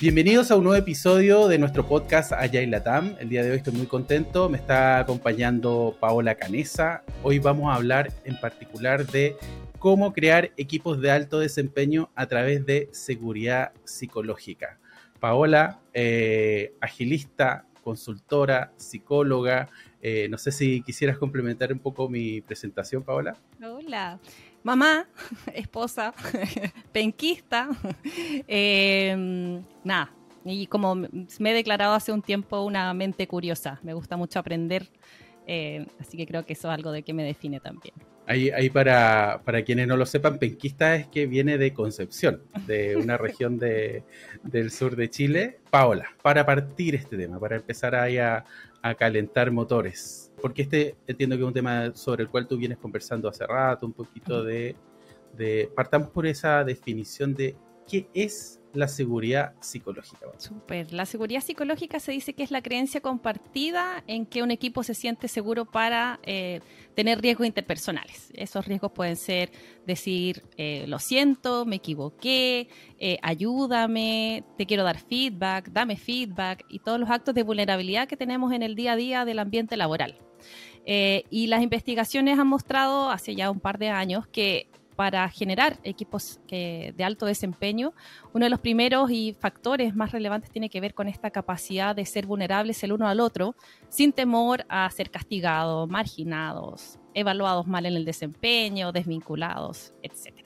Bienvenidos a un nuevo episodio de nuestro podcast Allá en Latam. El día de hoy estoy muy contento. Me está acompañando Paola Canesa. Hoy vamos a hablar en particular de cómo crear equipos de alto desempeño a través de seguridad psicológica. Paola, eh, agilista, consultora, psicóloga. Eh, no sé si quisieras complementar un poco mi presentación, Paola. Hola mamá, esposa, penquista. Em, nada, y como me he declarado hace un tiempo una mente curiosa, me gusta mucho aprender, eh, así que creo que eso es algo de que me define también. Ahí, ahí para, para, quienes no lo sepan, penquista es que viene de Concepción, de una región de, del sur de Chile. Paola, para partir este tema, para empezar ahí a, a calentar motores, porque este entiendo que es un tema sobre el cual tú vienes conversando hace rato, un poquito de, de partamos por esa definición de qué es la seguridad psicológica. Súper. La seguridad psicológica se dice que es la creencia compartida en que un equipo se siente seguro para eh, tener riesgos interpersonales. Esos riesgos pueden ser decir, eh, lo siento, me equivoqué, eh, ayúdame, te quiero dar feedback, dame feedback y todos los actos de vulnerabilidad que tenemos en el día a día del ambiente laboral. Eh, y las investigaciones han mostrado hace ya un par de años que para generar equipos de alto desempeño, uno de los primeros y factores más relevantes tiene que ver con esta capacidad de ser vulnerables el uno al otro, sin temor a ser castigados, marginados, evaluados mal en el desempeño, desvinculados, etc.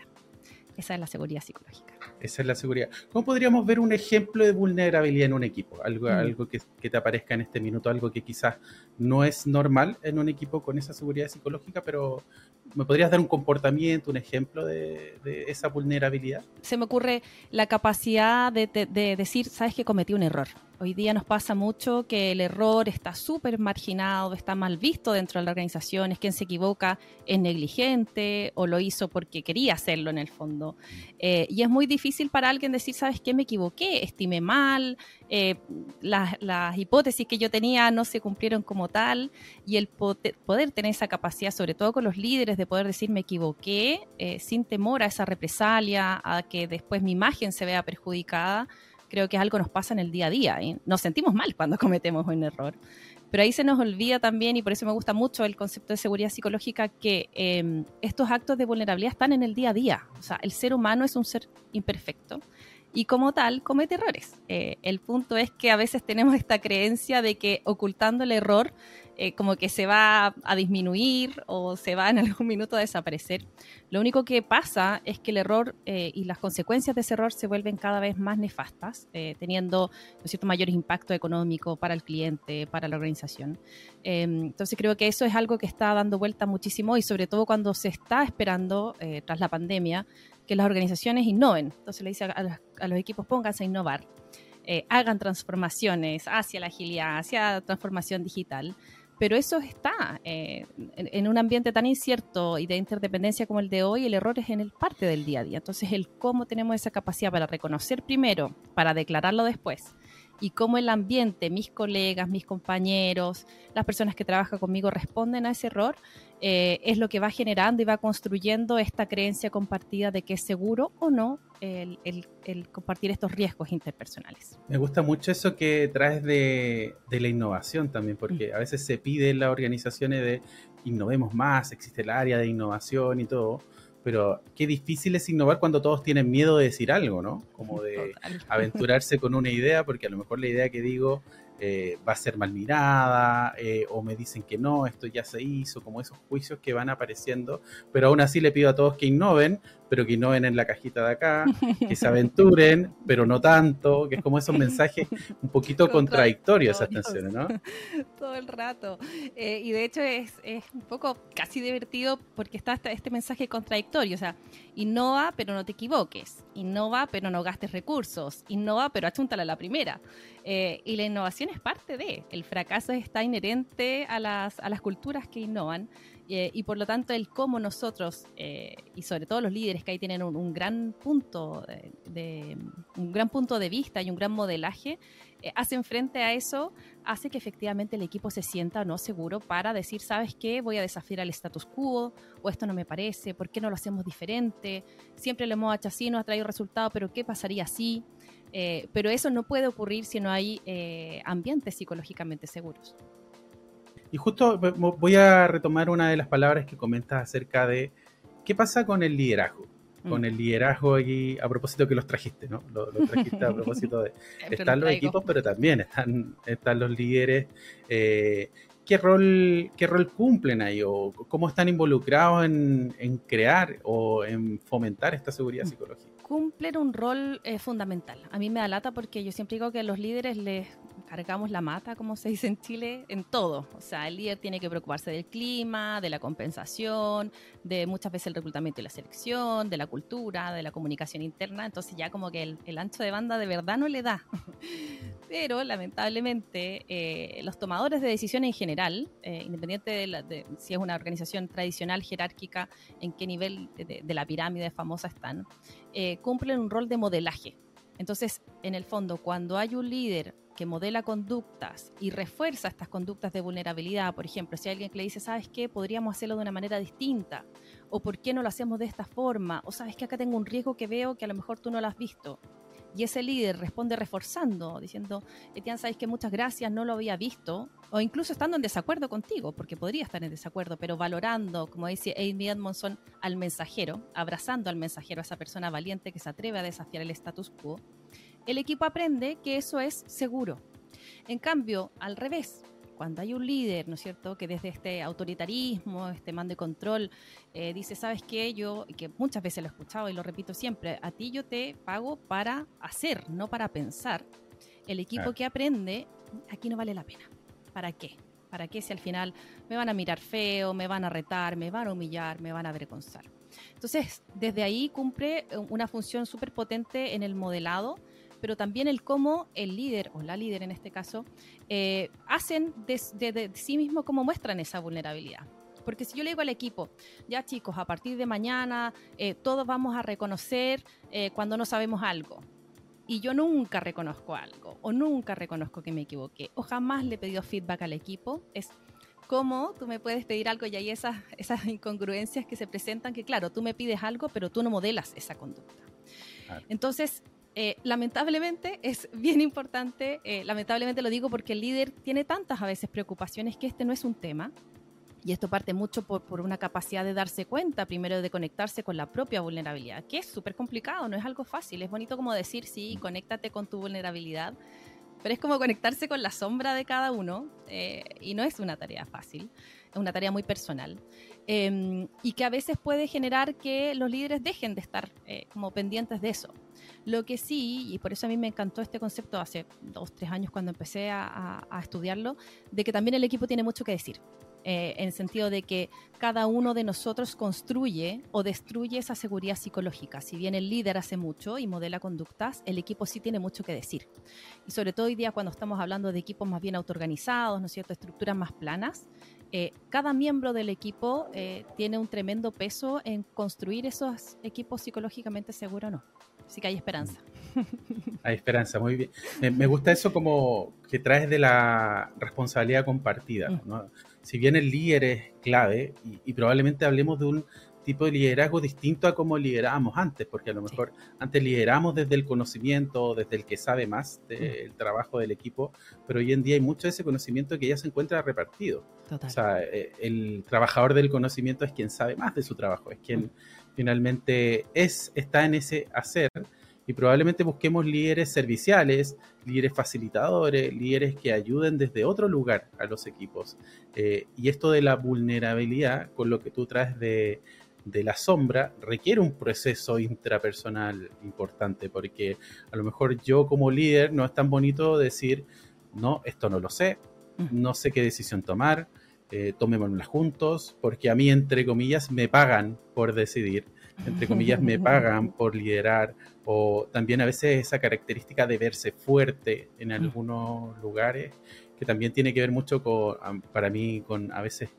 Esa es la seguridad psicológica. Esa es la seguridad. ¿Cómo podríamos ver un ejemplo de vulnerabilidad en un equipo? Algo, mm. algo que, te aparezca en este minuto, algo que quizás no es normal en un equipo con esa seguridad psicológica, pero ¿me podrías dar un comportamiento, un ejemplo de, esa vulnerabilidad? Se me ocurre la capacidad de, de decir, sabes que cometí un error Hoy día nos pasa mucho que el error está súper marginado, está mal visto dentro de la organización, es quien se equivoca es negligente o lo hizo porque quería hacerlo en el fondo. Eh, y es muy difícil para alguien decir, ¿sabes qué? Me equivoqué, estimé mal, eh, las, hipótesis que yo tenía no se cumplieron como tal y el poder, tener esa capacidad, sobre todo con los líderes, de poder decir me equivoqué eh, sin temor a esa represalia, a que después mi imagen se vea perjudicada creo que es algo que nos pasa en el día a día y nos sentimos mal cuando cometemos un error. Pero ahí se nos olvida también, y por eso me gusta mucho el concepto de seguridad psicológica, que em, estos actos de vulnerabilidad están en el día a día. O sea, el ser humano es un ser imperfecto y como tal comete errores. Eh, el punto es que a veces tenemos esta creencia de que ocultando el error eh, como que se va a disminuir o se va en algún minuto a desaparecer. Lo único que pasa es que el error eh, y las consecuencias de ese error se vuelven cada vez más nefastas, eh, teniendo ¿no cierto? mayores impactos económicos para el cliente, para la organización. Em, entonces creo que eso es algo que está dando vuelta muchísimo y sobre todo cuando se está esperando, tras la pandemia, que las organizaciones innoven. Entonces le dice a, los, a los equipos, pónganse a innovar. hagan transformaciones hacia la agilidad, hacia la transformación digital, pero eso está eh, en, un ambiente tan incierto y de interdependencia como el de hoy, el error es en el parte del día a día. Entonces, el cómo tenemos esa capacidad para reconocer primero, para declararlo después, y cómo el ambiente, mis colegas, mis compañeros, las personas que trabajan conmigo responden a ese error, eh, es lo que va generando y va construyendo esta creencia compartida de que es seguro o no el, compartir estos riesgos interpersonales. Me gusta mucho eso que traes de, la innovación también, porque mm. a veces se pide en las organizaciones de innovemos más, existe el área de innovación y todo, pero qué difícil es innovar cuando todos tienen miedo de decir algo, ¿no? Como de aventurarse con una idea, porque a lo mejor la idea que digo eh, va a ser mal mirada, eh, o me dicen que no, esto ya se hizo, como esos juicios que van apareciendo, pero aún así le pido a todos que innoven, pero que innoven en la cajita de acá, que se aventuren, pero no tanto, que es como esos mensajes un poquito contradictorios esas canciones, ¿no? Todo el rato. Eh, y de hecho es, un poco casi divertido porque está este mensaje contradictorio, o sea, innova pero no te equivoques, innova pero no gastes recursos, innova pero achúntala a la primera. Eh, y la innovación es parte de, el fracaso está inherente a las, a las culturas que innovan Eh, y por lo tanto, el cómo nosotros, eh, y sobre todo los líderes que ahí tienen un, gran punto de, un gran punto de vista y un gran modelaje, eh, hacen frente a eso, hace que efectivamente el equipo se sienta o no seguro para decir, ¿sabes qué? Voy a desafiar al status quo, o esto no me parece, ¿por qué no lo hacemos diferente? Siempre lo hemos hecho así, no ha traído resultado, pero ¿qué pasaría si? pero eso no puede ocurrir si no hay ambientes psicológicamente seguros. Y justo voy a retomar una de las palabras que comentas acerca de qué pasa con el liderazgo. Con mm. el liderazgo aquí, a propósito que los trajiste, ¿no? Los, trajiste a propósito de... están los equipos, pero también están, están los líderes. Eh, ¿qué, rol, ¿Qué rol cumplen ahí? ¿O cómo están involucrados en, en crear o en fomentar esta seguridad mm. psicológica? cumplen un rol eh, fundamental. A mí me da lata porque yo siempre digo que a los líderes les cargamos la mata, como se dice en Chile, en todo. O sea, el líder tiene que preocuparse del clima, de la compensación, de muchas veces el reclutamiento y la selección, de la cultura, de la comunicación interna. Entonces ya como que el, ancho de banda de verdad no le da. Pero lamentablemente eh, los tomadores de decisiones en general, eh, independiente de, si es una organización tradicional, jerárquica, en qué nivel de, la pirámide famosa están, eh, cumplen un rol de modelaje. Entonces, en el fondo, cuando hay un líder que modela conductas y refuerza estas conductas de vulnerabilidad, por ejemplo, si hay alguien que le dice, ¿sabes qué? Podríamos hacerlo de una manera distinta, o ¿por qué no lo hacemos de esta forma? O ¿sabes que acá tengo un riesgo que veo que a lo mejor tú no lo has visto? Y ese líder responde reforzando, diciendo, Etienne, sabes que muchas gracias, no lo había visto, o incluso estando en desacuerdo contigo, porque podría estar en desacuerdo, pero valorando, como dice Amy Edmondson, al mensajero, abrazando al mensajero, a esa persona valiente que se atreve a desafiar el status quo, el equipo aprende que eso es seguro. En cambio, al revés, cuando hay un líder, ¿no es cierto?, que desde este autoritarismo, este mando de control, eh, dice, ¿sabes qué? Yo, que muchas veces lo he escuchado y lo repito siempre, a ti yo te pago para hacer, no para pensar. El equipo que aprende, aquí no vale la pena. ¿Para qué? ¿Para qué si al final me van a mirar feo, me van a retar, me van a humillar, me van a avergonzar? Entonces, desde ahí cumple una función súper potente en el modelado pero también el cómo el líder, o la líder en este caso, eh, hacen de, sí mismo cómo muestran esa vulnerabilidad. Porque si yo le digo al equipo, ya chicos, a partir de mañana eh, todos vamos a reconocer eh, cuando no sabemos algo. Y yo nunca reconozco algo, o nunca reconozco que me equivoqué, o jamás le he pedido feedback al equipo, es cómo tú me puedes pedir algo y hay esas, esas incongruencias que se presentan, que claro, tú me pides algo, pero tú no modelas esa conducta. Entonces, eh, lamentablemente es bien importante, eh, lamentablemente lo digo porque el líder tiene tantas a veces preocupaciones que este no es un tema. Y esto parte mucho por, por una capacidad de darse cuenta, primero de conectarse con la propia vulnerabilidad, que es súper complicado, no es algo fácil. Es bonito como decir, sí, conéctate con tu vulnerabilidad, pero es como conectarse con la sombra de cada uno eh, y no es una tarea fácil, una tarea muy personal. Em, y que a veces puede generar que los líderes dejen de estar como pendientes de eso. Lo que sí, y por eso a mí me encantó este concepto hace dos, tres años cuando empecé a, estudiarlo, de que también el equipo tiene mucho que decir. Eh, en el sentido de que cada uno de nosotros construye o destruye esa seguridad psicológica. Si bien el líder hace mucho y modela conductas, el equipo sí tiene mucho que decir. Y sobre todo hoy día cuando estamos hablando de equipos más bien autoorganizados, ¿no es cierto?, estructuras más planas, eh, cada miembro del equipo eh, tiene un tremendo peso en construir esos equipos psicológicamente seguros o no. Así que hay esperanza. Hay esperanza, muy bien. Me, gusta eso como que traes de la responsabilidad compartida. Mm. Si bien el líder es clave, y, probablemente hablemos de un tipo de liderazgo distinto a como liderábamos antes, porque a lo mejor antes lideramos desde el conocimiento, desde el que sabe más del mm. trabajo del equipo, pero hoy en día hay mucho de ese conocimiento que ya se encuentra repartido. O sea, eh, el trabajador del conocimiento es quien sabe más de su trabajo, es quien... Mm finalmente es, está en ese hacer y probablemente busquemos líderes serviciales, líderes facilitadores, líderes que ayuden desde otro lugar a los equipos. Eh, y esto de la vulnerabilidad, con lo que tú traes de, de, la sombra, requiere un proceso intrapersonal importante, porque a lo mejor yo como líder no es tan bonito decir, no, esto no lo sé, no sé qué decisión tomar, eh, tomémoslas juntos, porque a mí, entre comillas, me pagan por decidir, entre comillas, me pagan por liderar, o también a veces esa característica de verse fuerte en mm. algunos lugares, que también tiene que ver mucho con, para mí, con a veces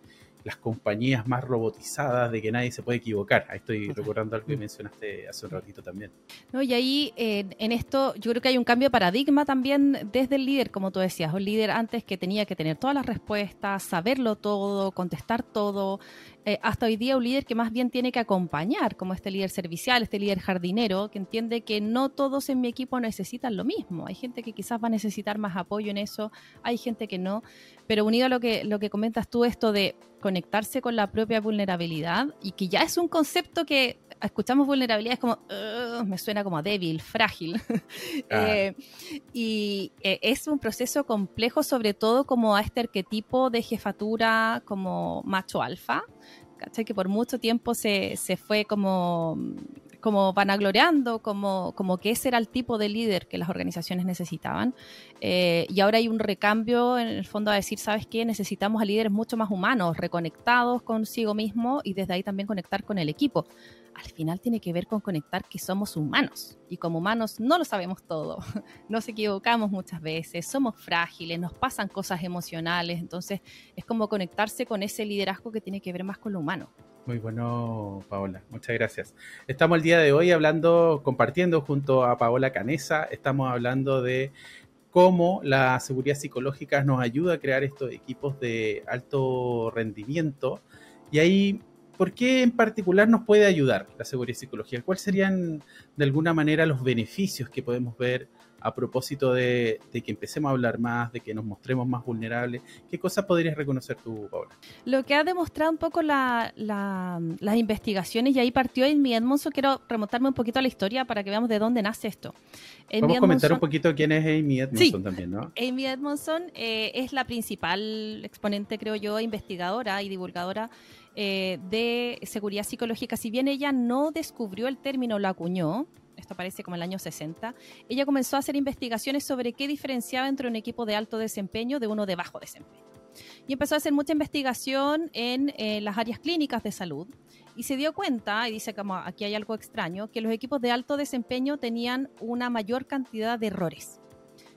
las compañías más robotizadas, de que nadie se puede equivocar. Ahí estoy recordando algo que mencionaste hace un ratito también. No, y ahí en esto yo creo que hay un cambio de paradigma también desde el líder, como tú decías, un líder antes que tenía que tener todas las respuestas, saberlo todo, contestar todo, eh, hasta hoy día un líder que más bien tiene que acompañar, como este líder servicial, este líder jardinero, que entiende que no todos en mi equipo necesitan lo mismo. Hay gente que quizás va a necesitar más apoyo en eso, hay gente que no, pero unido a lo que, lo que comentas tú, esto de conectarse con la propia vulnerabilidad y que ya es un concepto que escuchamos vulnerabilidad es como, me suena como débil, frágil. Eh, y eh, es un proceso complejo, sobre todo como a este arquetipo de jefatura como macho alfa, ¿cachai? Que por mucho tiempo se, se fue como como vanagloriando, como, como que ese era el tipo de líder que las organizaciones necesitaban. Eh, y ahora hay un recambio en el fondo a decir, ¿sabes qué? Necesitamos a líderes mucho más humanos, reconectados consigo mismo y desde ahí también conectar con el equipo. Al final tiene que ver con conectar que somos humanos y como humanos no lo sabemos todo, nos equivocamos muchas veces, somos frágiles, nos pasan cosas emocionales, entonces es como conectarse con ese liderazgo que tiene que ver más con lo humano. Muy bueno, Paola. Muchas gracias. Estamos el día de hoy hablando, compartiendo junto a Paola Canesa, estamos hablando de cómo la seguridad psicológica nos ayuda a crear estos equipos de alto rendimiento. Y ahí, ¿por qué en particular nos puede ayudar la seguridad psicológica? ¿Cuáles serían de alguna manera los beneficios que podemos ver a propósito de, que empecemos a hablar más, de que nos mostremos más vulnerables. ¿Qué cosas podrías reconocer tú, Paula? Lo que ha demostrado un poco las investigaciones, y ahí partió Amy Edmondson, quiero remontarme un poquito a la historia para que veamos de dónde nace esto. Vamos a comentar un poquito quién es Amy Edmondson también, ¿no? Amy Edmondson eh, es la principal exponente, creo yo, investigadora y divulgadora eh, de seguridad psicológica. Si bien ella no descubrió el término, lo acuñó, esto parece como el año 60, ella comenzó a hacer investigaciones sobre qué diferenciaba entre un equipo de alto desempeño de uno de bajo desempeño. Y empezó a hacer mucha investigación en eh, las áreas clínicas de salud y se dio cuenta, y dice como aquí hay algo extraño, que los equipos de alto desempeño tenían una mayor cantidad de errores.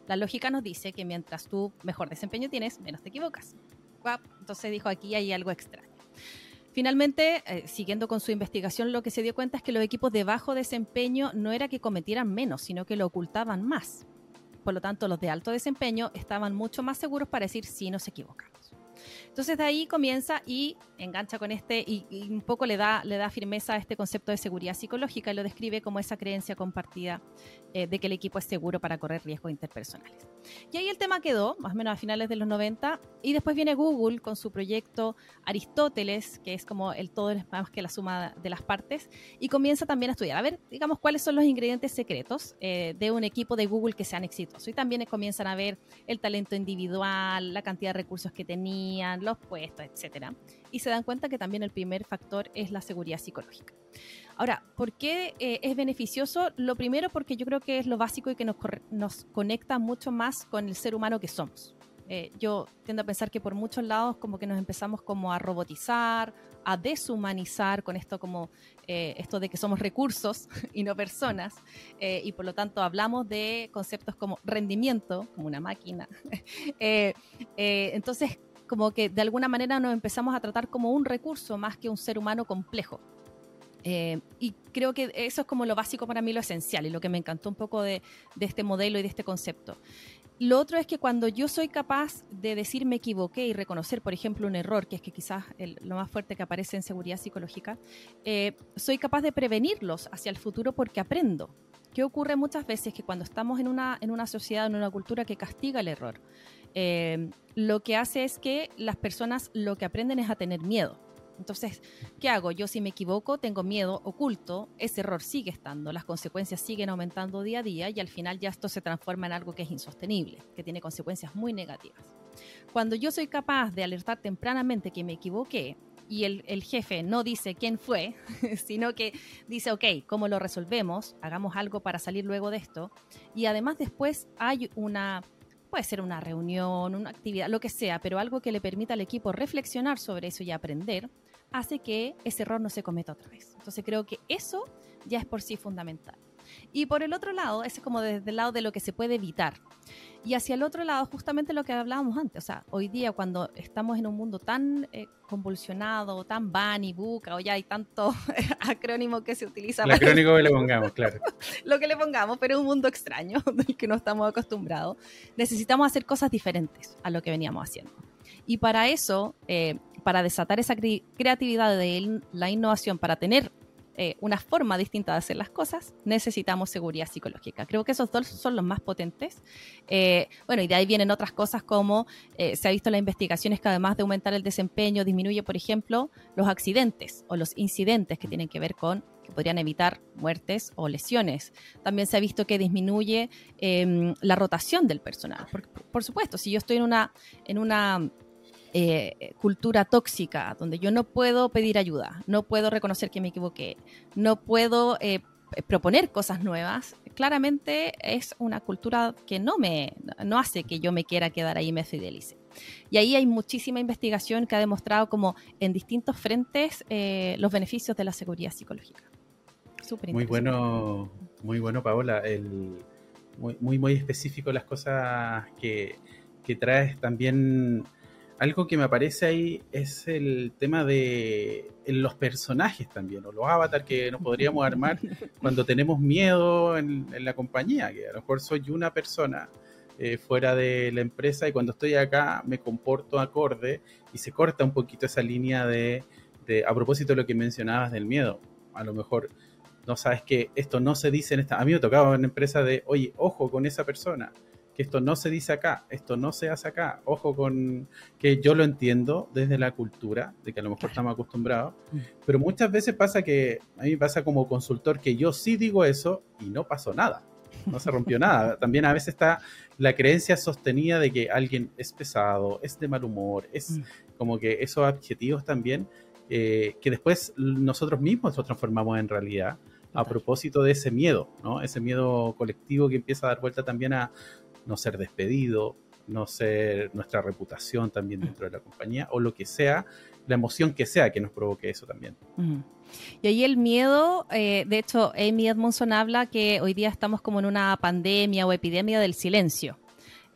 La lógica nos dice que mientras tú mejor desempeño tienes, menos te equivocas. Entonces dijo aquí hay algo extraño. Finalmente, eh, siguiendo con su investigación, lo que se dio cuenta es que los equipos de bajo desempeño no era que cometieran menos, sino que lo ocultaban más. Por lo tanto, los de alto desempeño estaban mucho más seguros para decir si nos equivocamos. Entonces de ahí comienza y engancha con este y, un poco le da, le da firmeza a este concepto de seguridad psicológica y lo describe como esa creencia compartida eh, de que el equipo es seguro para correr riesgos interpersonales. Y ahí el tema quedó, más o menos a finales de los 90, y después viene Google con su proyecto Aristóteles, que es como el todo más que la suma de las partes, y comienza también a estudiar, a ver, digamos, cuáles son los ingredientes secretos eh, de un equipo de Google que sean exitosos. Y también comienzan a ver el talento individual, la cantidad de recursos que tenían, los puestos, etcétera. Y se dan cuenta que también el primer factor es la seguridad psicológica. Ahora, ¿por qué eh, es beneficioso? Lo primero porque yo creo que es lo básico y que nos, nos conecta mucho más con el ser humano que somos. Eh, yo tiendo a pensar que por muchos lados como que nos empezamos como a robotizar, a deshumanizar con esto como eh, esto de que somos recursos y no personas y por lo tanto hablamos de conceptos como rendimiento, como una máquina. entonces como que de alguna manera nos empezamos a tratar como un recurso más que un ser humano complejo. Eh, y creo que eso es como lo básico para mí, lo esencial y lo que me encantó un poco de, este modelo y de este concepto. Lo otro es que cuando yo soy capaz de decir me equivoqué y reconocer, por ejemplo, un error, que es que quizás lo más fuerte que aparece en seguridad psicológica, eh, soy capaz de prevenirlos hacia el futuro porque aprendo. ¿Qué ocurre muchas veces? Que cuando estamos en una, en una sociedad, en una cultura que castiga el error, eh, lo que hace es que las personas lo que aprenden es a tener miedo. Entonces, ¿qué hago? Yo si me equivoco, tengo miedo oculto, ese error sigue estando, las consecuencias siguen aumentando día a día y al final ya esto se transforma en algo que es insostenible, que tiene consecuencias muy negativas. Cuando yo soy capaz de alertar tempranamente que me equivoqué y el, jefe no dice quién fue, sino que dice, ok, ¿cómo lo resolvemos? Hagamos algo para salir luego de esto. Y además después hay una puede ser una reunión, una actividad, lo que sea, pero algo que le permita al equipo reflexionar sobre eso y aprender, hace que ese error no se cometa otra vez. Entonces creo que eso ya es por sí fundamental. Y por el otro lado, ese es como desde el lado de lo que se puede evitar. Y hacia el otro lado, justamente lo que hablábamos antes, o sea, hoy día cuando estamos en un mundo tan eh, convulsionado, tan van y buca, o ya hay tanto acrónimo que se utiliza. El acrónimo que le pongamos, claro. lo que le pongamos, pero es un mundo extraño del que no estamos acostumbrados. Necesitamos hacer cosas diferentes a lo que veníamos haciendo. Y para eso, eh, para desatar esa creatividad de la innovación, para tener eh, una forma distinta de hacer las cosas, necesitamos seguridad psicológica. Creo que esos dos son los más potentes. Eh, bueno, y de ahí vienen otras cosas como eh, se ha visto en las investigaciones que además de aumentar el desempeño, disminuye, por ejemplo, los accidentes o los incidentes que tienen que ver con que podrían evitar muertes o lesiones. También se ha visto que disminuye em, la rotación del personal. Por, por, supuesto, si yo estoy en una, en una eh, cultura tóxica, donde yo no puedo pedir ayuda, no puedo reconocer que me equivoqué, no puedo eh, proponer cosas nuevas, claramente es una cultura que no me no hace que yo me quiera quedar ahí y me fidelice. Y ahí hay muchísima investigación que ha demostrado como en distintos frentes eh, los beneficios de la seguridad psicológica. muy bueno, muy bueno, Paola. El, muy, muy, muy específico las cosas que, que traes también algo que me aparece ahí es el tema de los personajes también, o los avatars que nos podríamos armar cuando tenemos miedo en, la compañía, que a lo mejor soy una persona eh, fuera de la empresa y cuando estoy acá me comporto acorde y se corta un poquito esa línea de, de a propósito de lo que mencionabas del miedo, a lo mejor no sabes que esto no se dice en esta... A mí me tocaba en una empresa de, oye, ojo con esa persona que esto no se dice acá, esto no se hace acá. Ojo con que yo lo entiendo desde la cultura, de que a lo mejor estamos acostumbrados, mm. pero muchas veces pasa que a mí me pasa como consultor que yo sí digo eso y no pasó nada, no se rompió nada. También a veces está la creencia sostenida de que alguien es pesado, es de mal humor, es mm. como que esos adjetivos también, eh, que después nosotros mismos los transformamos en realidad a propósito de ese miedo, ¿no? Ese miedo colectivo que empieza a dar vuelta también a, no ser despedido, no ser nuestra reputación también dentro de la compañía o lo que sea, la emoción que sea que nos provoque eso también. Y ahí el miedo, eh, de hecho, Amy Edmondson habla que hoy día estamos como en una pandemia o epidemia del silencio.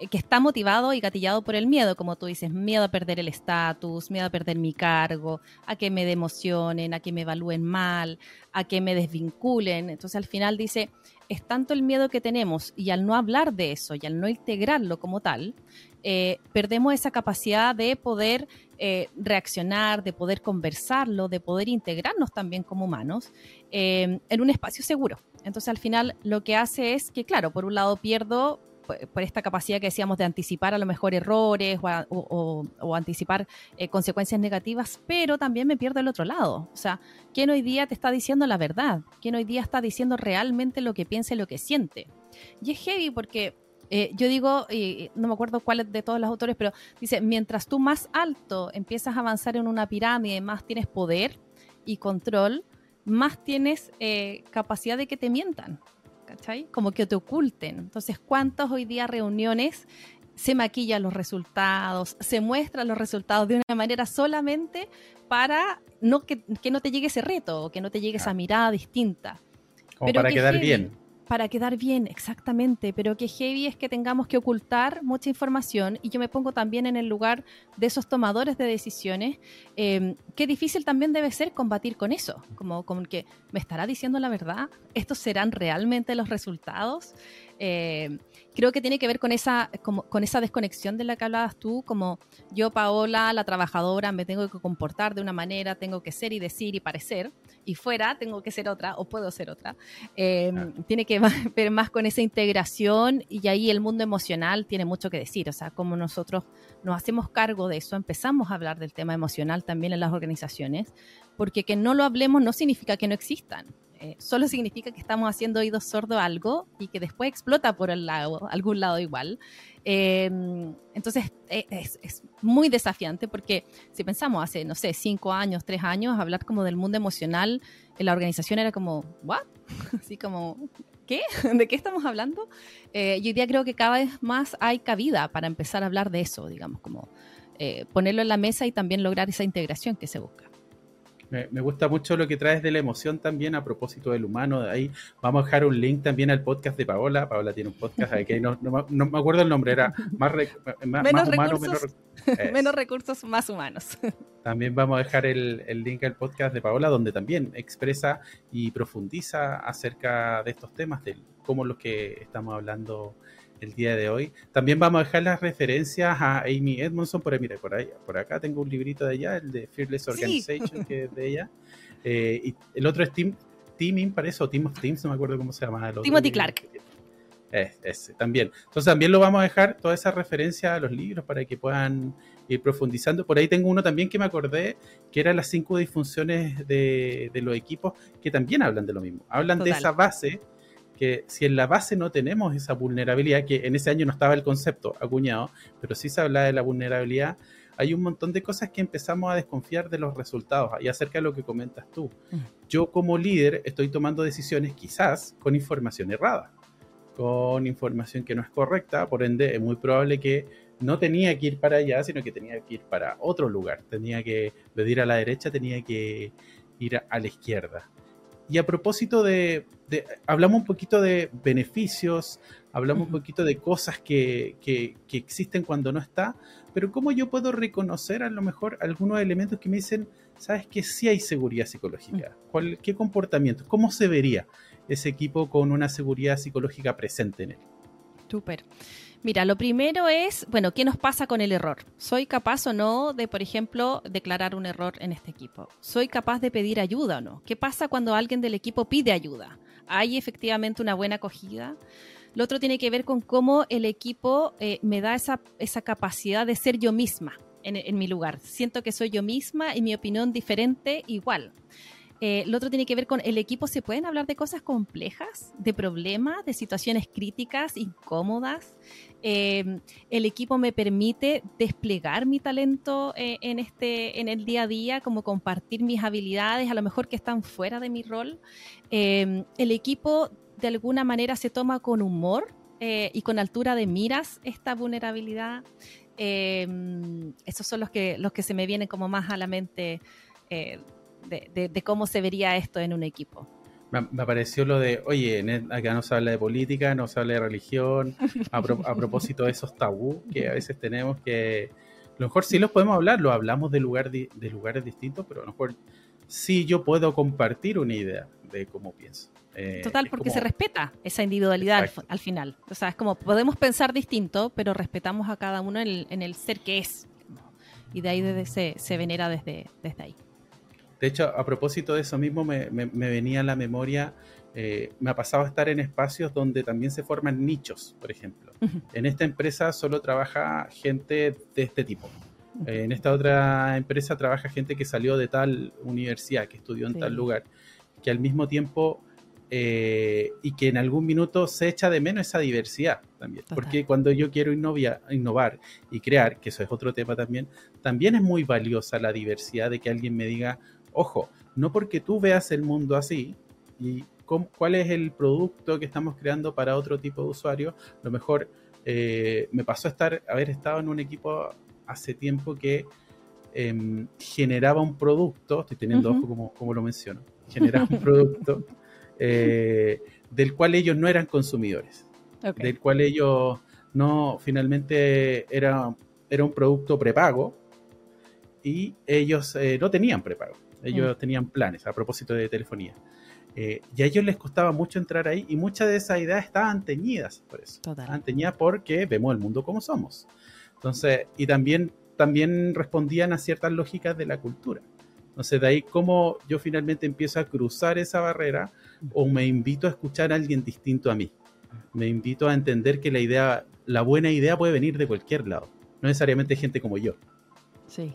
Eh, que está motivado y gatillado por el miedo, como tú dices, miedo a perder el estatus, miedo a perder mi cargo, a que me democionen, a que me evalúen mal, a que me desvinculen. Entonces al final dice, es tanto el miedo que tenemos y al no hablar de eso y al no integrarlo como tal, eh, perdemos esa capacidad de poder eh, reaccionar, de poder conversarlo, de poder integrarnos también como humanos en un espacio seguro. Entonces al final lo que hace es que, claro, por un lado pierdo por esta capacidad que decíamos de anticipar a lo mejor errores o, anticipar eh, consecuencias negativas, pero también me pierdo el otro lado. O sea, ¿quién hoy día te está diciendo la verdad? ¿Quién hoy día está diciendo realmente lo que piensa y lo que siente? Y es heavy porque eh, yo digo, y no me acuerdo cuál de todos los autores, pero dice, mientras tú más alto empiezas a avanzar en una pirámide, más tienes poder y control, más tienes eh, capacidad de que te mientan. Como que te oculten. Entonces, ¿cuántas hoy día reuniones se maquillan los resultados, se muestran los resultados de una manera solamente para no que, no te llegue ese reto o que no te llegue esa mirada distinta? Como para quedar bien para quedar bien, exactamente, pero que heavy es que tengamos que ocultar mucha información y yo me pongo también en el lugar de esos tomadores de decisiones, eh, qué difícil también debe ser combatir con eso, como, como que me estará diciendo la verdad, estos serán realmente los resultados. Eh, creo que tiene que ver con esa, con esa desconexión de la que hablabas tú, como yo, Paola, la trabajadora, me tengo que comportar de una manera, tengo que ser y decir y parecer, y fuera tengo que ser otra o puedo ser otra. Em, tiene que ver más con esa integración y ahí el mundo emocional tiene mucho que decir, o sea, como nosotros nos hacemos cargo de eso, empezamos a hablar del tema emocional también en las organizaciones, porque que no lo hablemos no significa que no existan. Eh, solo significa que estamos haciendo oídos sordos a algo y que después explota por el lado, algún lado igual. Em, entonces e, es, muy desafiante porque si pensamos hace, no sé, cinco años, tres años, hablar como del mundo emocional en la organización era como, ¿what? Así como, ¿qué? ¿De qué estamos hablando? Eh, y hoy día creo que cada vez más hay cabida para empezar a hablar de eso, digamos, como eh, ponerlo en la mesa y también lograr esa integración que se busca. Me, gusta mucho lo que traes de la emoción también a propósito del humano. De ahí vamos a dejar un link también al podcast de Paola. Paola tiene un podcast que no, no, me acuerdo el nombre, era más, menos, recursos, menos, recursos, más humanos. También vamos a dejar el, el, link al podcast de Paola, donde también expresa y profundiza acerca de estos temas, de cómo los que estamos hablando el día de hoy. También vamos a dejar las referencias a Amy Edmondson, por ahí, mira, por ahí, por acá tengo un librito de ella, el de Fearless Organization, que es de ella. Eh, y el otro es Team, Teaming, parece, o Team of Teams, no me acuerdo cómo se llama. El Timothy Clark. ese, también. Entonces también lo vamos a dejar, toda esa referencia a los libros para que puedan ir profundizando. Por ahí tengo uno también que me acordé, que eran las cinco disfunciones de, de los equipos, que también hablan de lo mismo. Hablan de esa base que si en la base no tenemos esa vulnerabilidad, que en ese año no estaba el concepto acuñado, pero sí se habla de la vulnerabilidad, hay un montón de cosas que empezamos a desconfiar de los resultados y acerca de lo que comentas tú. Mm. Yo como líder estoy tomando decisiones quizás con información errada, con información que no es correcta, por ende es muy probable que no tenía que ir para allá, sino que tenía que ir para otro lugar, tenía que pedir a la derecha, tenía que ir a la izquierda. Y a propósito de, hablamos un poquito de beneficios, hablamos un poquito de cosas que, que, existen cuando no está, pero ¿cómo yo puedo reconocer a lo mejor algunos elementos que me dicen, sabes que sí hay seguridad psicológica? ¿Cuál, ¿Qué comportamiento? ¿Cómo se vería ese equipo con una seguridad psicológica presente en él? Súper. Mira, lo primero es, bueno, ¿qué nos pasa con el error? ¿Soy capaz o no de, por ejemplo, declarar un error en este equipo? ¿Soy capaz de pedir ayuda o no? ¿Qué pasa cuando alguien del equipo pide ayuda? ¿Hay efectivamente una buena acogida? Lo otro tiene que ver con cómo el equipo eh, me da esa, esa capacidad de ser yo misma en, en mi lugar. Siento que soy yo misma y mi opinión diferente igual. Eh, lo otro tiene que ver con el equipo. ¿Se pueden hablar de cosas complejas, de problemas, de situaciones críticas, incómodas? Eh, el equipo me permite desplegar mi talento eh, en, este, en el día a día, como compartir mis habilidades, a lo mejor que están fuera de mi rol. el equipo de alguna manera se toma con humor y con altura de miras esta vulnerabilidad. esos son los que, los que se me vienen como más a la mente de, cómo se vería esto en un equipo. Me, pareció lo de, oye, acá no se habla de política, no se habla de religión, a, propósito de esos tabú que a veces tenemos que, a lo mejor sí los podemos hablar, lo hablamos de, lugar de, lugares distintos, pero a lo mejor sí yo puedo compartir una idea de cómo pienso. Eh, Total, porque se respeta esa individualidad al, final. O sea, es como podemos pensar distinto, pero respetamos a cada uno en el, ser que es. Y de ahí desde, se, se venera desde, desde ahí. De hecho, a propósito de eso mismo, me, venía a la memoria, eh, me ha pasado a estar en espacios donde también se forman nichos, por ejemplo. En esta empresa solo trabaja gente de este tipo. en esta otra empresa trabaja gente que salió de tal universidad, que estudió en tal lugar, que al mismo tiempo eh, y que en algún minuto se echa de menos esa diversidad también. Porque cuando yo quiero innovar y crear, que eso es otro tema también, también es muy valiosa la diversidad de que alguien me diga, Ojo, no porque tú veas el mundo así y cuál es el producto que estamos creando para otro tipo de usuario, lo mejor eh, me pasó a estar, haber estado en un equipo hace tiempo que em, generaba un producto, estoy teniendo ojo como, lo menciono, generaba un producto eh, del cual ellos no eran consumidores, del cual ellos no, finalmente era, era un producto prepago y ellos eh, no tenían prepago. Ellos mm. tenían planes a propósito de telefonía. Eh, y a ellos les costaba mucho entrar ahí y muchas de esas ideas estaban teñidas por eso. Estaban teñidas porque vemos el mundo como somos. Entonces, y también, también respondían a ciertas lógicas de la cultura. Entonces, de ahí cómo yo finalmente empiezo a cruzar esa barrera o me invito a escuchar a alguien distinto a mí. Me invito a entender que la idea, la buena idea puede venir de cualquier lado, no necesariamente gente como yo. Sí,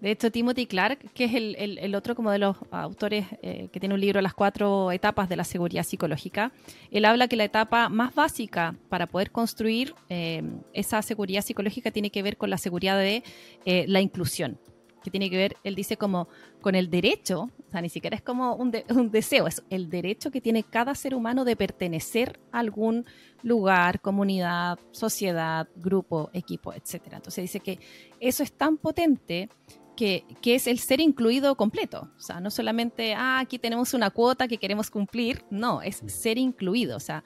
de hecho, Timothy Clark, que es el, otro como de los autores eh, que tiene un libro Las cuatro etapas de la seguridad psicológica, él habla que la etapa más básica para poder construir eh, esa seguridad psicológica tiene que ver con la seguridad de eh, la inclusión, que tiene que ver, él dice como con el derecho, o sea, ni siquiera es como un, un deseo, es el derecho que tiene cada ser humano de pertenecer a algún lugar, comunidad, sociedad, grupo, equipo, etc. Entonces dice que eso es tan potente que, es el ser incluido completo. O sea, no solamente, ah, aquí tenemos una cuota que queremos cumplir, no, es mm. ser incluido. O sea,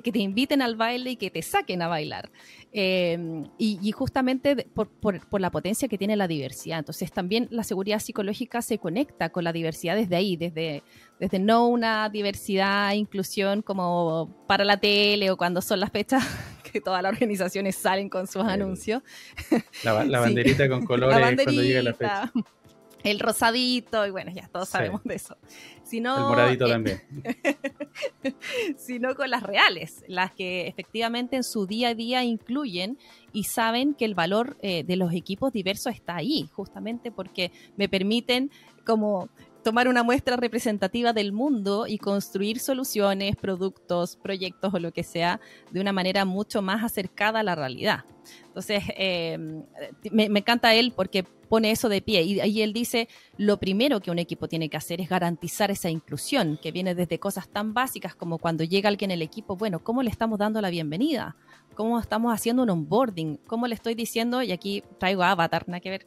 que te inviten al baile y que te saquen a bailar. Em, y, justamente por, la potencia que tiene la diversidad. Entonces también la seguridad psicológica se conecta con la diversidad desde ahí, desde, desde no una diversidad, inclusión como para la tele o cuando son las fechas que todas las organizaciones salen con sus anuncios. La, banderita con colores cuando llega la fecha. El rosadito, y bueno, ya todos sabemos de eso. Sino, el moradito eh, también. sino con las reales, las que efectivamente en su día a día incluyen y saben que el valor eh, de los equipos diversos está ahí, justamente porque me permiten como tomar una muestra representativa del mundo y construir soluciones, productos, proyectos o lo que sea de una manera mucho más acercada a la realidad. Entonces, eh, me, me, encanta él porque pone eso de pie. Y ahí él dice, lo primero que un equipo tiene que hacer es garantizar esa inclusión, que viene desde cosas tan básicas como cuando llega alguien al equipo, bueno, ¿cómo le estamos dando la bienvenida? ¿Cómo estamos haciendo un onboarding? ¿Cómo le estoy diciendo? Y aquí traigo Avatar, nada que ver.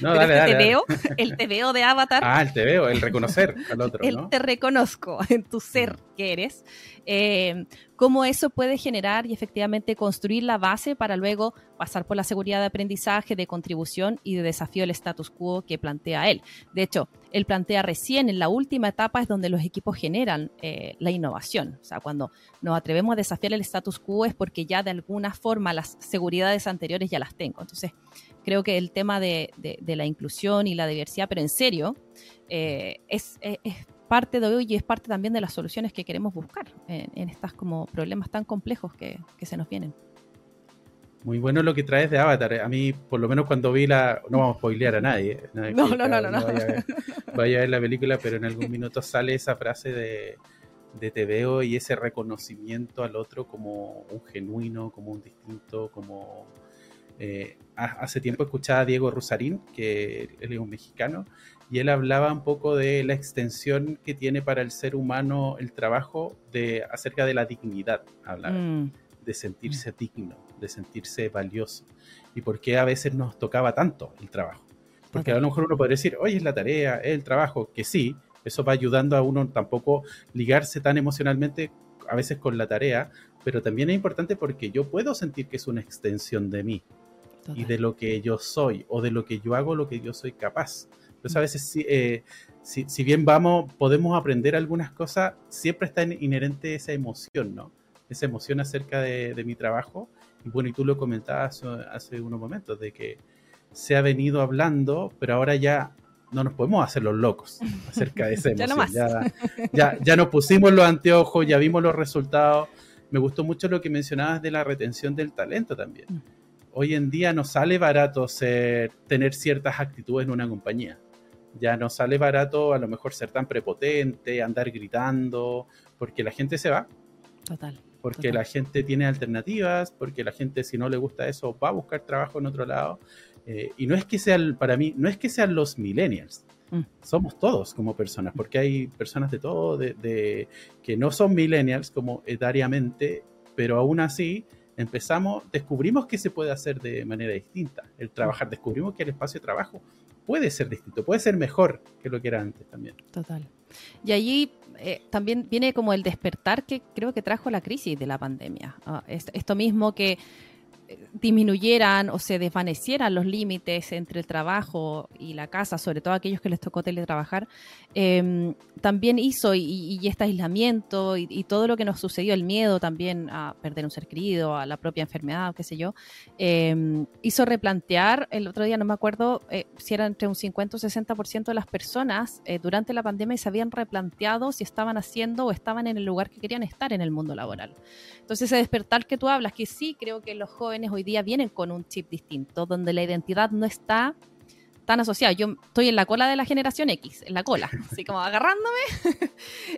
No, dale, te veo, el te veo de Avatar. Ah, el te veo, el reconocer al otro. El te reconozco en tu ser que eres. Eh, cómo eso puede generar y efectivamente construir la base para luego pasar por la seguridad de aprendizaje, de contribución y de desafío del status quo que plantea él. De hecho, él plantea recién en la última etapa es donde los equipos generan eh, la innovación. O sea, cuando nos atrevemos a desafiar el status quo es porque ya de alguna forma las seguridades anteriores ya las tengo. Entonces, creo que el tema de, la inclusión y la diversidad, pero en serio, eh, es, parte de hoy y es parte también de las soluciones que queremos buscar en, en estos como problemas tan complejos que, se nos vienen. Muy bueno lo que traes de Avatar. A mí, por lo menos cuando vi la... No vamos a spoilear a nadie. no, no, no, no, no. Vaya a, ver, la película, pero en algún minuto sale esa frase de, de te veo y ese reconocimiento al otro como un genuino, como un distinto, como... Eh, hace tiempo escuchaba a Diego Rusarín, que él es un mexicano, y él hablaba un poco de la extensión que tiene para el ser humano el trabajo de acerca de la dignidad, hablar, mm. de sentirse mm. digno, de sentirse valioso y por qué a veces nos tocaba tanto el trabajo. Porque a lo mejor uno puede decir, oye, es la tarea, es el trabajo, que sí, eso va ayudando a uno tampoco ligarse tan emocionalmente a veces con la tarea, pero también es importante porque yo puedo sentir que es una extensión de mí y de lo que yo soy o de lo que yo hago, lo que yo soy capaz. Entonces a veces eh, si, si, bien vamos, podemos aprender algunas cosas, siempre está inherente esa emoción, ¿no? Esa emoción acerca de, mi trabajo. Bueno, y tú lo comentabas hace, unos momentos, de que se ha venido hablando, pero ahora ya no nos podemos hacer los locos acerca de esa emoción. ya, ya, ya, nos pusimos los anteojos, ya vimos los resultados. Me gustó mucho lo que mencionabas de la retención del talento también. Mm. Hoy en día no sale barato ser, tener ciertas actitudes en una compañía ya no sale barato a lo mejor ser tan prepotente, andar gritando, porque la gente se va. Total. Porque la gente tiene alternativas, porque la gente si no le gusta eso va a buscar trabajo en otro lado. Eh, y no es que sean, para mí, no es que sean los millennials, mm. somos todos como personas, porque hay personas de todo, de, que no son millennials como etariamente, pero aún así empezamos, descubrimos que se puede hacer de manera distinta el trabajar, descubrimos que el espacio de trabajo puede ser distinto, puede ser mejor que lo que era antes también. Total. Y allí eh, también viene como el despertar que creo que trajo la crisis de la pandemia. Ah, esto mismo que disminuyeran o se desvanecieran los límites entre el trabajo y la casa, sobre todo aquellos que les tocó teletrabajar, em, también hizo, y, este aislamiento y, todo lo que nos sucedió, el miedo también a perder un ser querido, a la propia enfermedad, qué sé yo, em, hizo replantear, el otro día no me acuerdo eh, si era entre un 50 o 60% de las personas eh, durante la pandemia y se habían replanteado si estaban haciendo o estaban en el lugar que querían estar en el mundo laboral. Entonces ese despertar que tú hablas, que sí creo que los jóvenes hoy día vienen con un chip distinto, donde la identidad no está tan asociada. Yo estoy en la cola de la generación X, en la cola, así como agarrándome.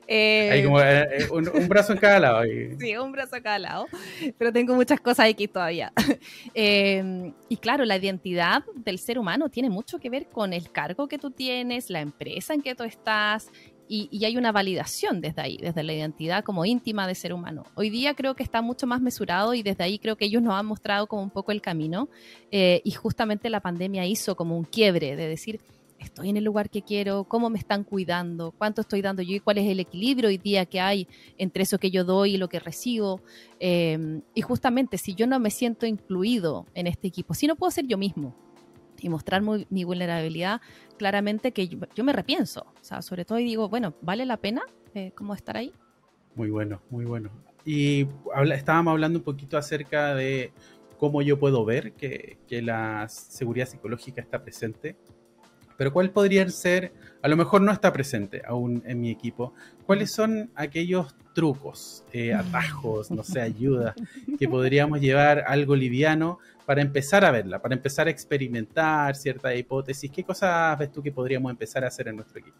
eh, Hay como eh, eh, un, brazo en cada lado. Sí, un brazo en cada lado, pero tengo muchas cosas X todavía. Eh, y claro, la identidad del ser humano tiene mucho que ver con el cargo que tú tienes, la empresa en que tú estás y, hay una validación desde ahí, desde la identidad como íntima de ser humano. Hoy día creo que está mucho más mesurado y desde ahí creo que ellos nos han mostrado como un poco el camino eh, y justamente la pandemia hizo como un quiebre de decir, estoy en el lugar que quiero, cómo me están cuidando, cuánto estoy dando yo y cuál es el equilibrio hoy día que hay entre eso que yo doy y lo que recibo. Eh, y justamente si yo no me siento incluido en este equipo, si no puedo ser yo mismo, y mostrar mi vulnerabilidad, claramente que yo, me repienso. O sea, sobre todo y digo, bueno, ¿vale la pena eh, cómo estar ahí? Muy bueno, muy bueno. Y estábamos hablando un poquito acerca de cómo yo puedo ver que, que la seguridad psicológica está presente. Pero ¿cuál podrían ser, a lo mejor no está presente aún en mi equipo, cuáles son aquellos trucos, eh, atajos, no sé, ayudas que podríamos llevar algo liviano para empezar a verla, para empezar a experimentar ciertas hipótesis. ¿Qué cosas ves tú que podríamos empezar a hacer en nuestro equipo?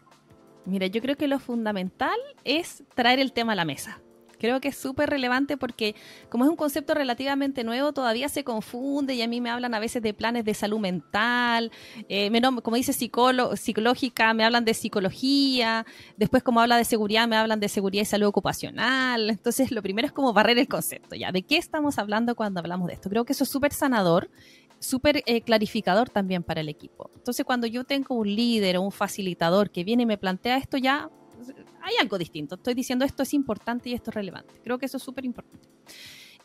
Mira, yo creo que lo fundamental es traer el tema a la mesa. Creo que es súper relevante porque como es un concepto relativamente nuevo, todavía se confunde y a mí me hablan a veces de planes de salud mental, eh, como dice psicológica, me hablan de psicología, después como habla de seguridad, me hablan de seguridad y salud ocupacional. Entonces, lo primero es como barrer el concepto, ¿ya? ¿De qué estamos hablando cuando hablamos de esto? Creo que eso es súper sanador súper eh, clarificador también para el equipo. Entonces, cuando yo tengo un líder o un facilitador que viene y me plantea esto, ya hay algo distinto. Estoy diciendo esto es importante y esto es relevante. Creo que eso es súper importante.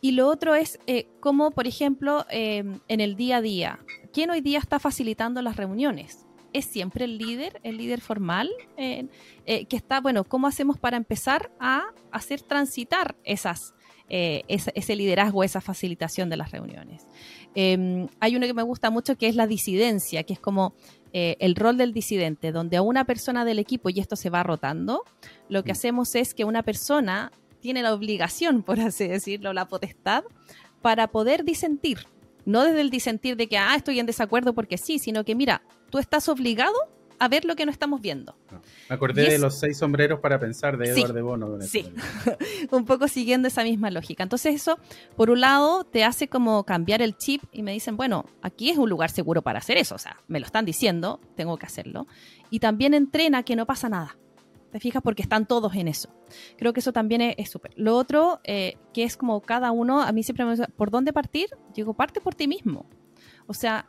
Y lo otro es eh, cómo, por ejemplo, em, en el día a día, ¿quién hoy día está facilitando las reuniones? ¿Es siempre el líder, el líder formal, eh, que está, bueno, cómo hacemos para empezar a hacer transitar eh, ese, liderazgo, esa facilitación de las reuniones? Em, hay uno que me gusta mucho que es la disidencia, que es como eh, el rol del disidente, donde a una persona del equipo, y esto se va rotando, lo que mm. hacemos es que una persona tiene la obligación, por así decirlo, la potestad, para poder disentir. No desde el disentir de que, ah, estoy en desacuerdo porque sí, sino que, mira, tú estás obligado a ver lo que no estamos viendo. Me acordé de los seis sombreros para pensar de Eduardo de Bono. Sí, un poco siguiendo esa misma lógica. Entonces eso, por un lado, te hace como cambiar el chip y me dicen, bueno, aquí es un lugar seguro para hacer eso, o sea, me lo están diciendo, tengo que hacerlo. Y también entrena que no pasa nada. ¿Te fijas? Porque están todos en eso. Creo que eso también es súper. Lo otro, eh, que es como cada uno, a mí siempre me dice, ¿por dónde partir? Digo, parte por ti mismo. O sea,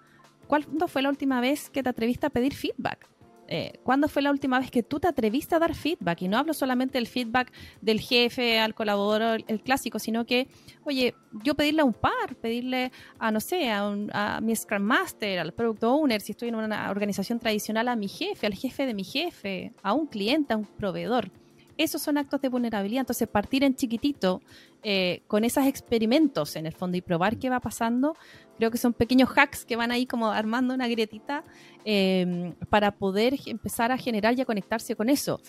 ¿cuándo fue la última vez que te atreviste a pedir feedback? Eh, ¿cuándo fue la última vez que tú te atreviste a dar feedback? Y no hablo solamente del feedback del jefe al colaborador, el clásico, sino que, oye, yo pedirle a un par, pedirle a, no sé, a, mi Scrum Master, al Product Owner, si estoy en una organización tradicional, a mi jefe, al jefe de mi jefe, a un cliente, a un proveedor. Esos son actos de vulnerabilidad. Entonces, partir en chiquitito eh, con esos experimentos en el fondo y probar qué va pasando, creo que son pequeños hacks que van ahí como armando una grietita eh, para poder empezar a generar y a conectarse con eso.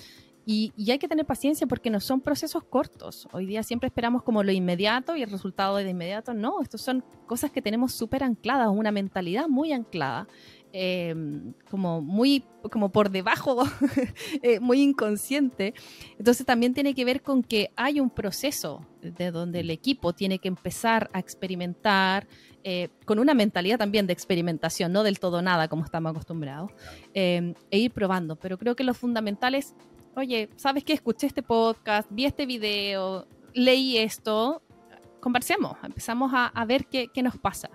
Y, y, hay que tener paciencia porque no son procesos cortos. Hoy día siempre esperamos como lo inmediato y el resultado de inmediato. No, estos son cosas que tenemos súper ancladas, una mentalidad muy anclada Em, como muy como por debajo, eh, muy inconsciente. Entonces también tiene que ver con que hay un proceso de donde el equipo tiene que empezar a experimentar eh, con una mentalidad también de experimentación, no del todo nada como estamos acostumbrados, em, e ir probando. Pero creo que lo fundamental es, oye, ¿sabes qué? Escuché este podcast, vi este video, leí esto, conversemos, empezamos a, a ver qué, qué nos pasa.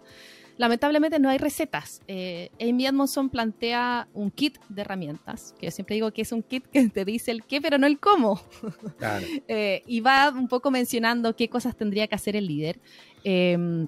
Lamentablemente no hay recetas. Eh, Amy Edmondson plantea un kit de herramientas, que yo siempre digo que es un kit que te dice el qué, pero no el cómo. Eh, y va un poco mencionando qué cosas tendría que hacer el líder. Em,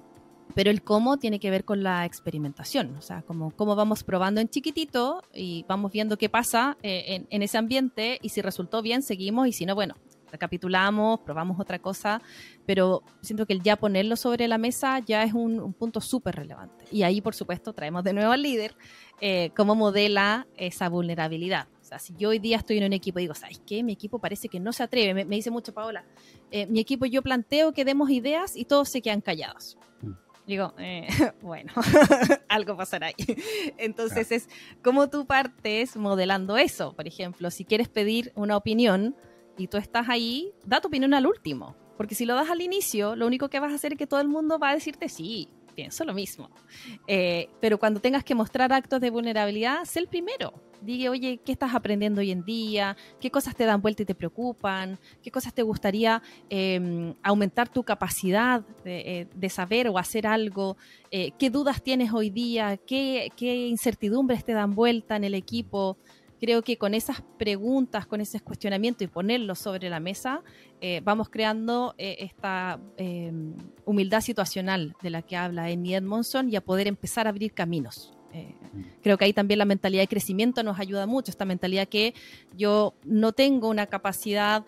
pero el cómo tiene que ver con la experimentación, o sea, como cómo vamos probando en chiquitito y vamos viendo qué pasa eh, en, en, ese ambiente y si resultó bien, seguimos y si no, bueno, recapitulamos, probamos otra cosa, pero siento que el ya ponerlo sobre la mesa ya es un, punto súper relevante. Y ahí, por supuesto, traemos de nuevo al líder eh, cómo modela esa vulnerabilidad. O sea, si yo hoy día estoy en un equipo y digo, ¿sabes qué? Mi equipo parece que no se atreve. Me, dice mucho Paola, eh, mi equipo yo planteo que demos ideas y todos se quedan callados. Mm. Digo, eh, bueno, algo pasará ahí. Entonces es cómo tú partes modelando eso. Por ejemplo, si quieres pedir una opinión, y tú estás ahí, da tu opinión al último. Porque si lo das al inicio, lo único que vas a hacer es que todo el mundo va a decirte sí, pienso lo mismo. Eh, pero cuando tengas que mostrar actos de vulnerabilidad, sé el primero. Diga, oye, ¿qué estás aprendiendo hoy en día? ¿Qué cosas te dan vuelta y te preocupan? ¿Qué cosas te gustaría em, aumentar tu capacidad de, eh, saber o hacer algo? Eh, ¿Qué dudas tienes hoy día? ¿Qué, ¿Qué incertidumbres te dan vuelta en el equipo? Creo que con esas preguntas, con ese cuestionamiento y ponerlo sobre la mesa, eh, vamos creando eh, esta em, humildad situacional de la que habla Amy Edmondson y a poder empezar a abrir caminos. Eh, mm. creo que ahí también la mentalidad de crecimiento nos ayuda mucho, esta mentalidad que yo no tengo una capacidad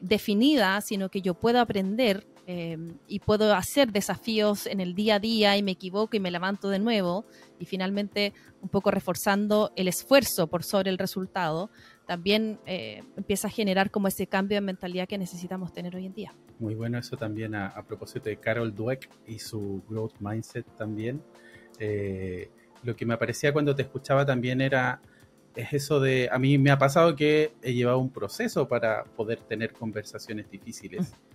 definida, sino que yo puedo aprender Em, y puedo hacer desafíos en el día a día y me equivoco y me levanto de nuevo y finalmente un poco reforzando el esfuerzo por sobre el resultado, también eh, empieza a generar como ese cambio de mentalidad que necesitamos tener hoy en día. Muy bueno eso también a, propósito de Carol Dweck y su growth mindset también. Eh, lo que me parecía cuando te escuchaba también era es eso de, a mí me ha pasado que he llevado un proceso para poder tener conversaciones difíciles. Mm.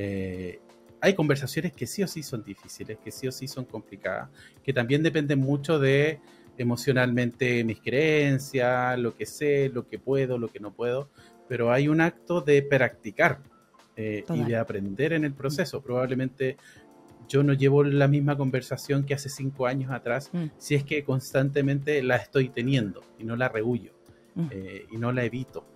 Eh, hay conversaciones que sí o sí son difíciles, que sí o sí son complicadas, que también dependen mucho de emocionalmente mis creencias, lo que sé, lo que puedo, lo que no puedo, pero hay un acto de practicar eh, y de aprender en el proceso. Probablemente yo no llevo la misma conversación que hace cinco años atrás, mm. si es que constantemente la estoy teniendo y no la rehuyo mm. eh, y no la evito.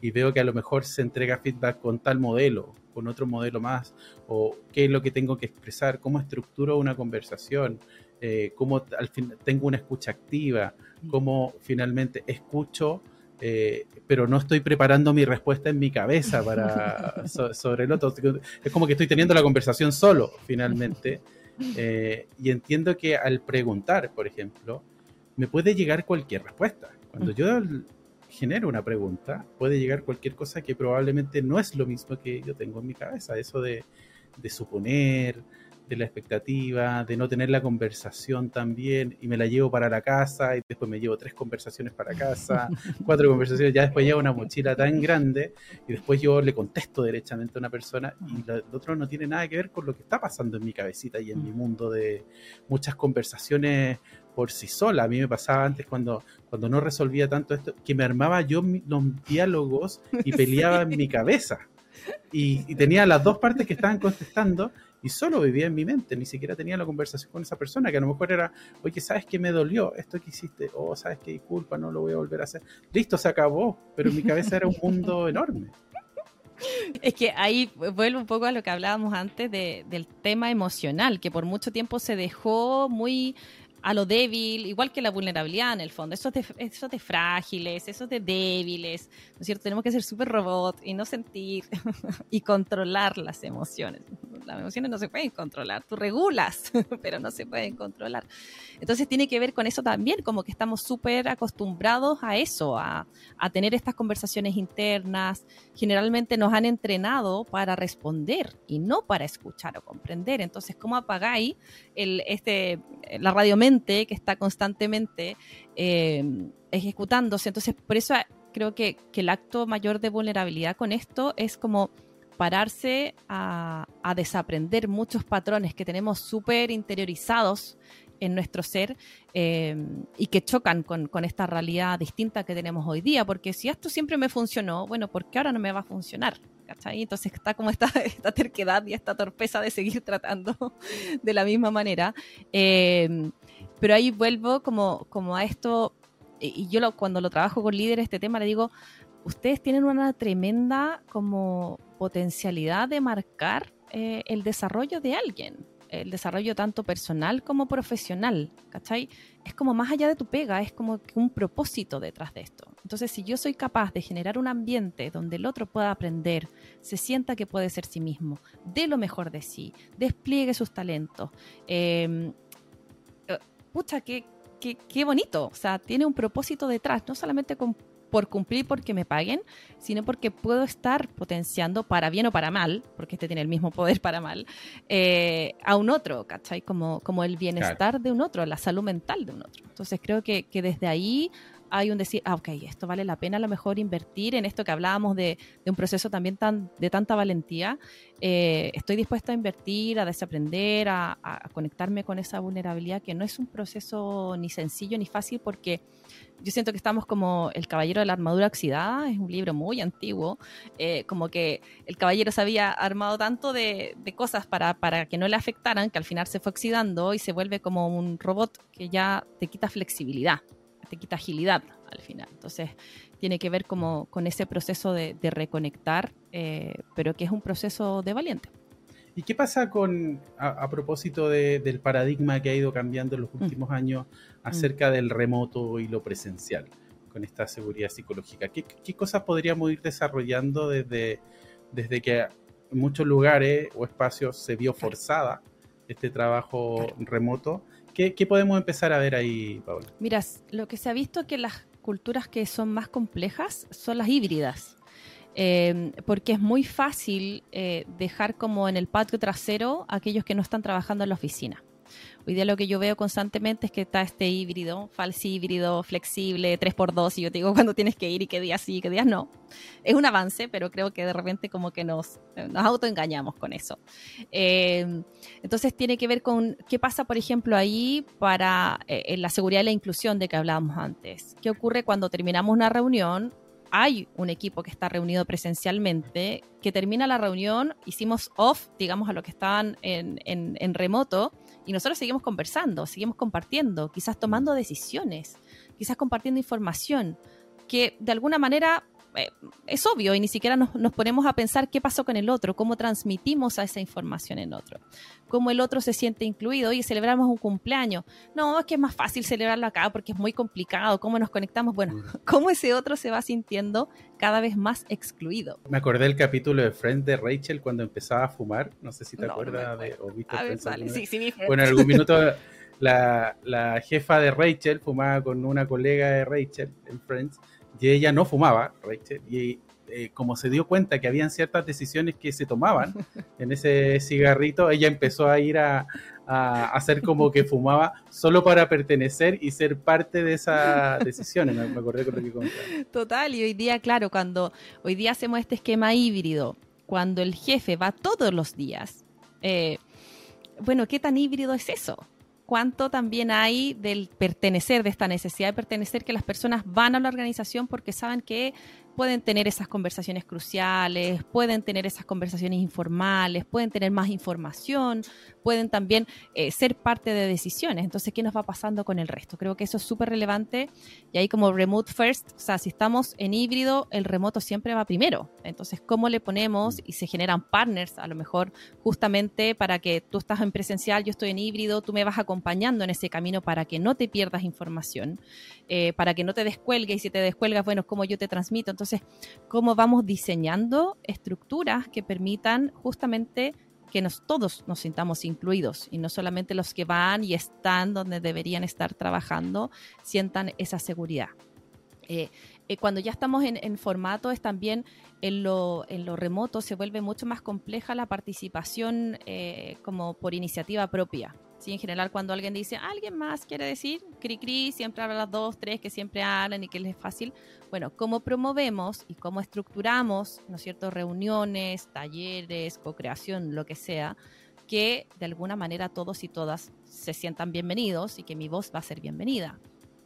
Y veo que a lo mejor se entrega feedback con tal modelo con otro modelo más, o qué es lo que tengo que expresar, cómo estructuro una conversación, eh, cómo al fin tengo una escucha activa, cómo finalmente escucho, eh, pero no estoy preparando mi respuesta en mi cabeza para, sobre el otro. Es como que estoy teniendo la conversación solo, finalmente. Eh, y entiendo que al preguntar, por ejemplo, me puede llegar cualquier respuesta. Cuando yo genera una pregunta, puede llegar cualquier cosa que probablemente no es lo mismo que yo tengo en mi cabeza. Eso de, de suponer, de la expectativa, de no tener la conversación también y me la llevo para la casa y después me llevo tres conversaciones para casa, cuatro conversaciones, ya después llevo una mochila tan grande y después yo le contesto derechamente a una persona y el otro no tiene nada que ver con lo que está pasando en mi cabecita y en mi mundo de muchas conversaciones por sí sola. A mí me pasaba antes cuando, cuando no resolvía tanto esto, que me armaba yo los diálogos y peleaba en mi cabeza. Y, y, tenía las dos partes que estaban contestando y solo vivía en mi mente, ni siquiera tenía la conversación con esa persona, que a lo mejor era, oye, ¿sabes qué me dolió? Esto que hiciste, oh, ¿sabes qué? Disculpa, no lo voy a volver a hacer. Listo, se acabó, pero en mi cabeza era un mundo enorme. Es que ahí vuelvo un poco a lo que hablábamos antes de, del tema emocional, que por mucho tiempo se dejó muy a lo débil, igual que la vulnerabilidad en el fondo, eso de, eso de frágiles, eso de débiles, ¿no es cierto? Tenemos que ser súper robot y no sentir y controlar las emociones. Las emociones no se pueden controlar, tú regulas, pero no se pueden controlar. Entonces tiene que ver con eso también, como que estamos súper acostumbrados a eso, a, a tener estas conversaciones internas. Generalmente nos han entrenado para responder y no para escuchar o comprender. Entonces, ¿cómo apagáis el, este, la radiométrica que está constantemente eh, ejecutándose. Entonces, por eso creo que, el acto mayor de vulnerabilidad con esto es como pararse a, desaprender muchos patrones que tenemos súper interiorizados en nuestro ser eh, y que chocan con, esta realidad distinta que tenemos hoy día, porque si esto siempre me funcionó, bueno, ¿por qué ahora no me va a funcionar? Entonces está como esta, terquedad y esta torpeza de seguir tratando de la misma manera. Eh, pero ahí vuelvo como a esto, y yo cuando lo trabajo con líderes, este tema, le digo, ustedes tienen una tremenda como potencialidad de marcar eh, el desarrollo de alguien el desarrollo tanto personal como profesional, ¿cachai? Es como más allá de tu pega, es como un propósito detrás de esto. Entonces, si yo soy capaz de generar un ambiente donde el otro pueda aprender, se sienta que puede ser sí mismo, dé lo mejor de sí, despliegue sus talentos, em, eh, pucha, qué, qué, qué bonito, o sea, tiene un propósito detrás, no solamente con por cumplir porque me paguen, sino porque puedo estar potenciando para bien o para mal, porque este tiene el mismo poder para mal, eh, a un otro, ¿cachai? Como, como el bienestar de un otro, la salud mental de un otro. Entonces creo que, que desde ahí hay un decir, ah, ok, esto vale la pena a lo mejor invertir en esto que hablábamos de, un proceso también tan, de tanta valentía. Eh, estoy dispuesta a invertir, a desaprender, a, conectarme con esa vulnerabilidad, que no es un proceso ni sencillo ni fácil porque yo siento que estamos como El Caballero de la Armadura Oxidada, es un libro muy antiguo, eh, como que el caballero se había armado tanto de, de, cosas para, para que no le afectaran, que al final se fue oxidando y se vuelve como un robot que ya te quita flexibilidad te quita agilidad al final. Entonces, tiene que ver como con ese proceso de, reconectar, eh, pero que es un proceso de valiente. ¿Y qué pasa con, a, propósito del paradigma que ha ido cambiando en los mm. últimos años acerca mm. del remoto y lo presencial, con esta seguridad psicológica? ¿Qué, cosas podríamos ir desarrollando desde, desde que en muchos lugares o espacios se vio forzada este trabajo remoto ¿Qué, podemos empezar a ver ahí, Paola? Mira, lo que se ha visto es que las culturas que son más complejas son las híbridas. Eh, porque es muy fácil eh, dejar como en el patio trasero a aquellos que no están trabajando en la oficina. Hoy día lo que yo veo constantemente es que está este híbrido, falso híbrido, flexible, 3x2, y yo te digo cuándo tienes que ir y qué días sí y qué días no. Es un avance, pero creo que de repente como que nos, nos autoengañamos con eso. Eh, entonces tiene que ver con qué pasa, por ejemplo, ahí para eh, la seguridad y la inclusión de que hablábamos antes. ¿Qué ocurre cuando terminamos una reunión? Hay un equipo que está reunido presencialmente, que termina la reunión, hicimos off, digamos, a los que estaban en, en, remoto, y nosotros seguimos conversando, seguimos compartiendo, quizás tomando decisiones, quizás compartiendo información, que de alguna manera eh, es obvio y ni siquiera nos, ponemos a pensar qué pasó con el otro, cómo transmitimos a esa información en otro, cómo el otro se siente incluido y celebramos un cumpleaños. No, es que es más fácil celebrarlo acá porque es muy complicado, cómo nos conectamos, bueno, cómo ese otro se va sintiendo cada vez más excluido. Me acordé del capítulo de Friends de Rachel cuando empezaba a fumar, no sé si te acuerdas de, o viste sí, sí, Bueno, en algún minuto la, la jefa de Rachel fumaba con una colega de Rachel en Friends y ella no fumaba, Rachel, y eh, como se dio cuenta que habían ciertas decisiones que se tomaban en ese cigarrito, ella empezó a ir a, hacer como que fumaba solo para pertenecer y ser parte de esas decisiones. Me, acordé con lo que Total, y hoy día, claro, cuando hoy día hacemos este esquema híbrido, cuando el jefe va todos los días, eh, bueno, ¿qué tan híbrido es eso? Cuánto también hay del pertenecer, de esta necesidad de pertenecer, que las personas van a la organización porque saben que pueden tener esas conversaciones cruciales, pueden tener esas conversaciones informales, pueden tener más información, pueden también eh, ser parte de decisiones. Entonces, ¿qué nos va pasando con el resto? Creo que eso es súper relevante. Y ahí como remote first, o sea, si estamos en híbrido, el remoto siempre va primero. Entonces, ¿cómo le ponemos? Y se generan partners, a lo mejor justamente para que tú estás en presencial, yo estoy en híbrido, tú me vas acompañando en ese camino para que no te pierdas información, eh, para que no te descuelgues y si te descuelgas, bueno, ¿cómo yo te transmito? Entonces, entonces, ¿cómo vamos diseñando estructuras que permitan justamente que nos, todos nos sintamos incluidos y no solamente los que van y están donde deberían estar trabajando sientan esa seguridad? Eh, eh, cuando ya estamos en, formato, es también en lo, remoto, se vuelve mucho más compleja la participación eh, como por iniciativa propia. ¿Sí? En general, cuando alguien dice, alguien más quiere decir, cri cri, siempre habla las dos, tres que siempre hablan y que les es fácil. Bueno, ¿cómo promovemos y cómo estructuramos, ¿no es cierto?, reuniones, talleres, co-creación, lo que sea, que de alguna manera todos y todas se sientan bienvenidos y que mi voz va a ser bienvenida.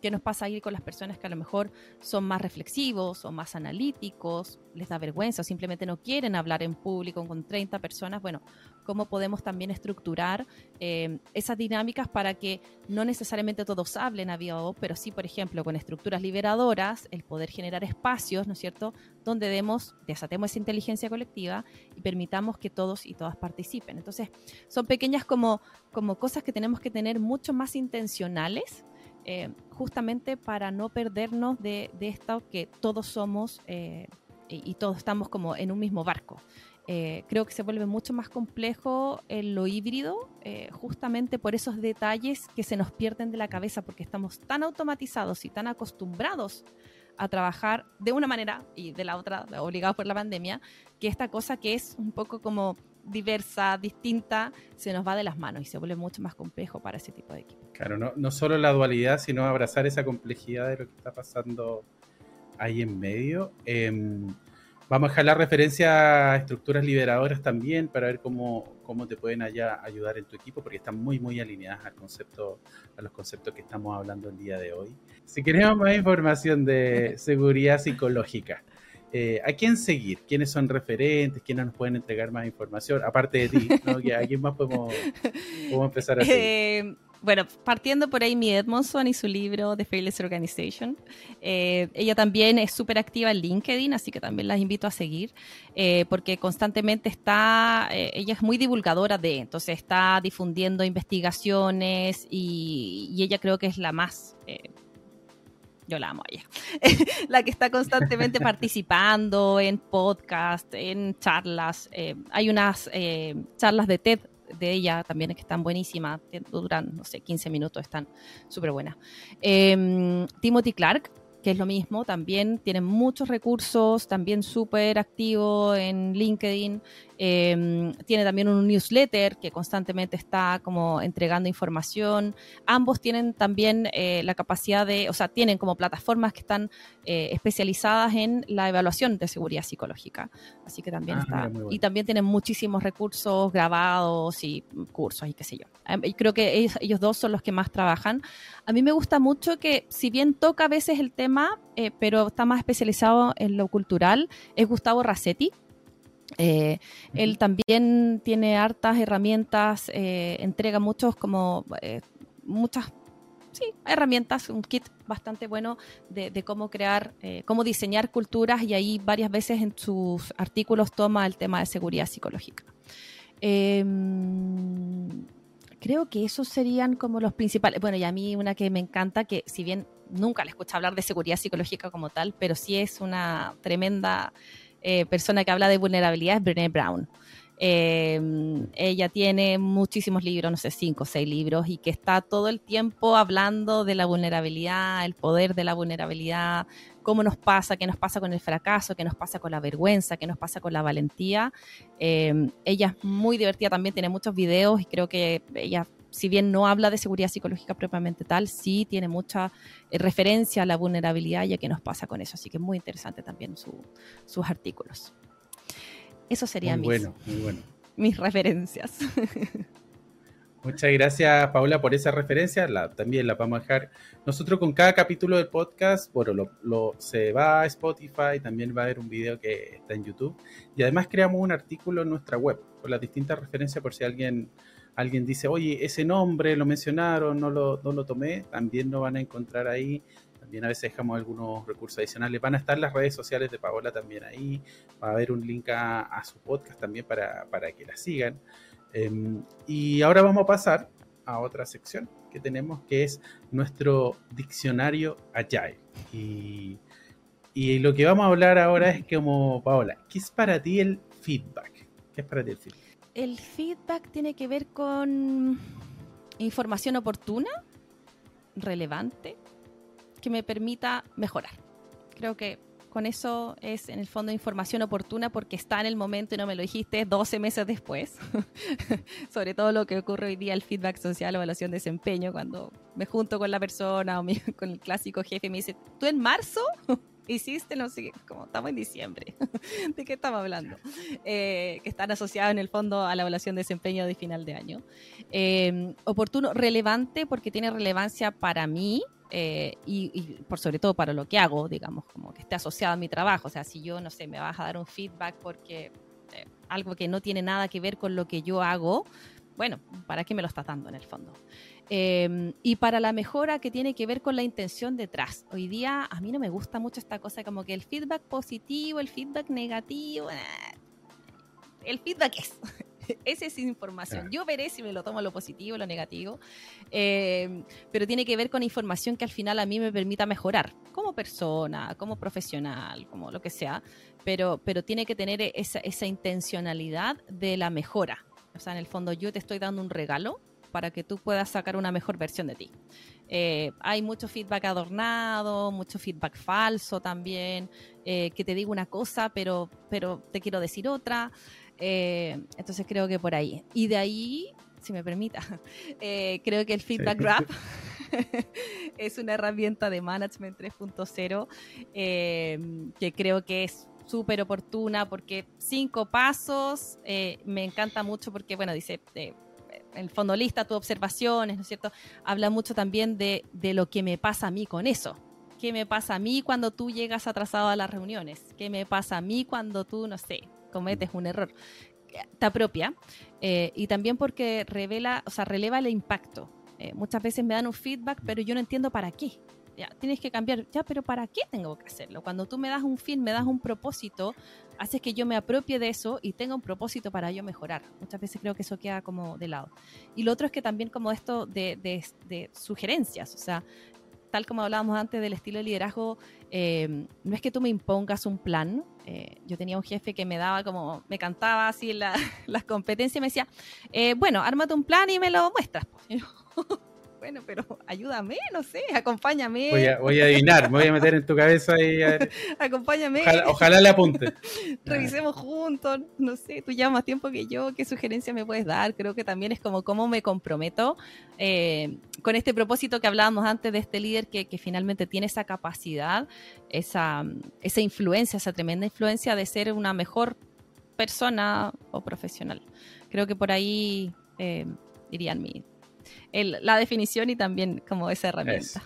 ¿Qué nos pasa ahí con las personas que a lo mejor son más reflexivos o más analíticos, les da vergüenza o simplemente no quieren hablar en público con 30 personas? Bueno, ¿cómo podemos también estructurar eh, esas dinámicas para que no necesariamente todos hablen a viva voz, pero sí, por ejemplo, con estructuras liberadoras, el poder generar espacios, ¿no es cierto?, donde demos, desatemos esa inteligencia colectiva y permitamos que todos y todas participen. Entonces, son pequeñas como, como cosas que tenemos que tener mucho más intencionales eh, justamente para no perdernos de, esto que todos somos eh, y, todos estamos como en un mismo barco. Eh, creo que se vuelve mucho más complejo en lo híbrido, justamente por esos detalles que se nos pierden de la cabeza, porque estamos tan automatizados y tan acostumbrados a trabajar de una manera y de la otra, obligados por la pandemia, que esta cosa que es un poco como diversa, distinta, se nos va de las manos y se vuelve mucho más complejo para ese tipo de equipo. Claro, no, no solo la dualidad, sino abrazar esa complejidad de lo que está pasando ahí en medio. Em, vamos a dejar la referencia a estructuras liberadoras también para ver cómo, cómo te pueden allá ayudar en tu equipo, porque están muy, muy alineadas al concepto, a los conceptos que estamos hablando el día de hoy. Si queremos más información de seguridad psicológica, eh, ¿a quién seguir? ¿Quiénes son referentes? ¿Quiénes nos pueden entregar más información? Aparte de ti, ¿no? ¿a quién más podemos, empezar a seguir? Eh, bueno, partiendo por Amy Edmondson y su libro The Fearless Organization. Eh, ella también es súper activa en LinkedIn, así que también las invito a seguir, porque constantemente está, ella es muy divulgadora de, entonces está difundiendo investigaciones y, y ella creo que es la más yo la amo a ella, la que está constantemente participando en podcast, en charlas. Eh, hay unas eh, charlas de TED de ella también que están buenísimas, duran, no sé, 15 minutos, están súper buenas. Em, Timothy Clark, que es lo mismo, también tiene muchos recursos, también súper activo en LinkedIn. Em, tiene también un newsletter que constantemente está como entregando información. Ambos tienen también eh, la capacidad de, o sea, tienen como plataformas que están eh, especializadas en la evaluación de seguridad psicológica. Así que también ah, está. Y también tienen muchísimos recursos grabados y cursos y qué sé yo. Em, y creo que ellos, dos son los que más trabajan. A mí me gusta mucho que, si bien toca a veces el tema, eh, pero está más especializado en lo cultural, es Gustavo Rassetti eh, él también tiene hartas herramientas, eh, entrega muchos como eh, muchas sí, herramientas, un kit bastante bueno de, cómo crear, cómo diseñar culturas y ahí varias veces en sus artículos toma el tema de seguridad psicológica. Em, creo que esos serían como los principales. Bueno, y a mí una que me encanta, que si bien nunca le escucho hablar de seguridad psicológica como tal, pero sí es una tremenda eh, persona que habla de vulnerabilidad es Brené Brown. Em, ella tiene muchísimos libros, no sé, cinco o seis libros, y que está todo el tiempo hablando de la vulnerabilidad, el poder de la vulnerabilidad, cómo nos pasa, qué nos pasa con el fracaso, qué nos pasa con la vergüenza, qué nos pasa con la valentía. Em, ella es muy divertida también, tiene muchos videos y creo que ella si bien no habla de seguridad psicológica propiamente tal, sí tiene mucha eh, referencia a la vulnerabilidad y a qué nos pasa con eso. Así que es muy interesante también sus artículos. Eso serían mis, bueno, bueno. mis referencias. Muchas gracias, Paula, por esa referencia. también la vamos a dejar. Nosotros con cada capítulo del podcast, bueno, lo, se va a Spotify, también va a haber un video que está en YouTube. Y además creamos un artículo en nuestra web con las distintas referencias por si alguien alguien dice, oye, ese nombre lo mencionaron, no lo, no lo tomé, también lo van a encontrar ahí. También a veces dejamos algunos recursos adicionales. Van a estar las redes sociales de Paola también ahí. Va a haber un link a, su podcast también para, que la sigan. Em, y ahora vamos a pasar a otra sección que tenemos, que es nuestro diccionario Agile. Y, y lo que vamos a hablar ahora es como, Paola, ¿qué es para ti el feedback? ¿Qué es para ti el feedback? El feedback tiene que ver con información oportuna, relevante, que me permita mejorar. Creo que con eso es en el fondo información oportuna porque está en el momento y no me lo dijiste 12 meses después. Sobre todo lo que ocurre hoy día, el feedback social evaluación de desempeño, cuando me junto con la persona o con el clásico jefe y me dice, ¿tú en marzo? Hiciste, no sé, como estamos en diciembre, ¿de qué estamos hablando? Eh, que están asociados en el fondo a la evaluación de desempeño de final de año. Em, oportuno, relevante porque tiene relevancia para mí eh, y, por sobre todo para lo que hago, digamos, como que esté asociado a mi trabajo. O sea, si yo, no sé, me vas a dar un feedback porque eh, algo que no tiene nada que ver con lo que yo hago, bueno, ¿para qué me lo estás dando en el fondo? Em, y para la mejora que tiene que ver con la intención detrás. Hoy día a mí no me gusta mucho esta cosa como que el feedback positivo, el feedback negativo, eh, el feedback es. Esa es información. Yo veré si me lo tomo lo positivo o lo negativo, em, pero tiene que ver con información que al final a mí me permita mejorar como persona, como profesional, como lo que sea, pero, pero tiene que tener esa, esa intencionalidad de la mejora. O sea, en el fondo yo te estoy dando un regalo para que tú puedas sacar una mejor versión de ti. Eh, hay mucho feedback adornado, mucho feedback falso también, eh, que te digo una cosa, pero, pero te quiero decir otra. entonces creo que por ahí. Y de ahí, si me permita, creo que el feedback graph es una herramienta de management 3.0 que creo que es súper oportuna porque cinco pasos eh, me encanta mucho porque, bueno, dice, eh, el fondo lista tus observaciones, ¿no es cierto? Habla mucho también de, de, lo que me pasa a mí con eso. ¿Qué me pasa a mí cuando tú llegas atrasado a las reuniones? ¿Qué me pasa a mí cuando tú, no sé, cometes un error? Te apropia. Eh, y también porque revela, o sea, releva el impacto. muchas veces me dan un feedback, pero yo no entiendo para qué ya, tienes que cambiar, ya, pero ¿para qué tengo que hacerlo? Cuando tú me das un fin, me das un propósito, haces que yo me apropie de eso y tenga un propósito para yo mejorar. Muchas veces creo que eso queda como de lado. Y lo otro es que también como esto de, sugerencias, o sea, tal como hablábamos antes del estilo de liderazgo, eh, no es que tú me impongas un plan. Eh, yo tenía un jefe que me daba como, me cantaba así las competencias y me decía, eh, bueno, ármate un plan y me lo muestras. bueno, pero ayúdame, no sé, acompáñame. Voy a, adivinar, me voy a meter en tu cabeza y acompáñame. Ojalá, le apunte. Revisemos juntos, no sé, tú llevas más tiempo que yo, ¿qué sugerencia me puedes dar? Creo que también es como cómo me comprometo eh, con este propósito que hablábamos antes de este líder que, finalmente tiene esa capacidad, esa, esa influencia, esa tremenda influencia de ser una mejor persona o profesional. Creo que por ahí eh, irían mi, la definición y también como esa herramienta.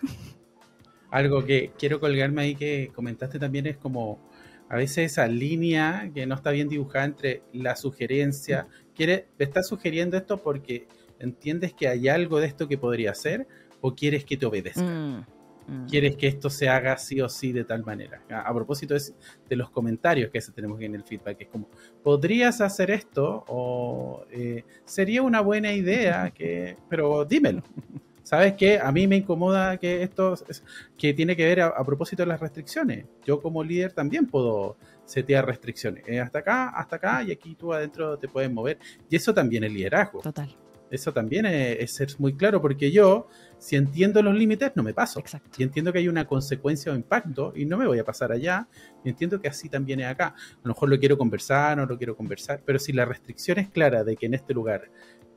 Algo que quiero colgarme ahí que comentaste también es como a veces esa línea que no está bien dibujada entre la sugerencia, quiere, ¿te estás sugiriendo esto porque entiendes que hay algo de esto que podría ser o quieres que te obedezca? Mm. Mm. quieres que esto se haga sí o sí de tal manera. A, propósito de los comentarios que tenemos en el feedback, es como, ¿podrías hacer esto? O eh, sería una buena idea, que, pero dímelo. ¿Sabes qué? A mí me incomoda que esto, que tiene que ver a, propósito de las restricciones. Yo como líder también puedo setear restricciones. hasta acá, hasta acá, y aquí tú adentro te puedes mover. Y eso también es liderazgo. Total. Eso también es, ser muy claro, porque yo, si entiendo los límites, no me paso. Exacto. Y entiendo que hay una consecuencia o impacto y no me voy a pasar allá, y entiendo que así también es acá. A lo mejor lo quiero conversar, no lo quiero conversar, pero si la restricción es clara de que en este lugar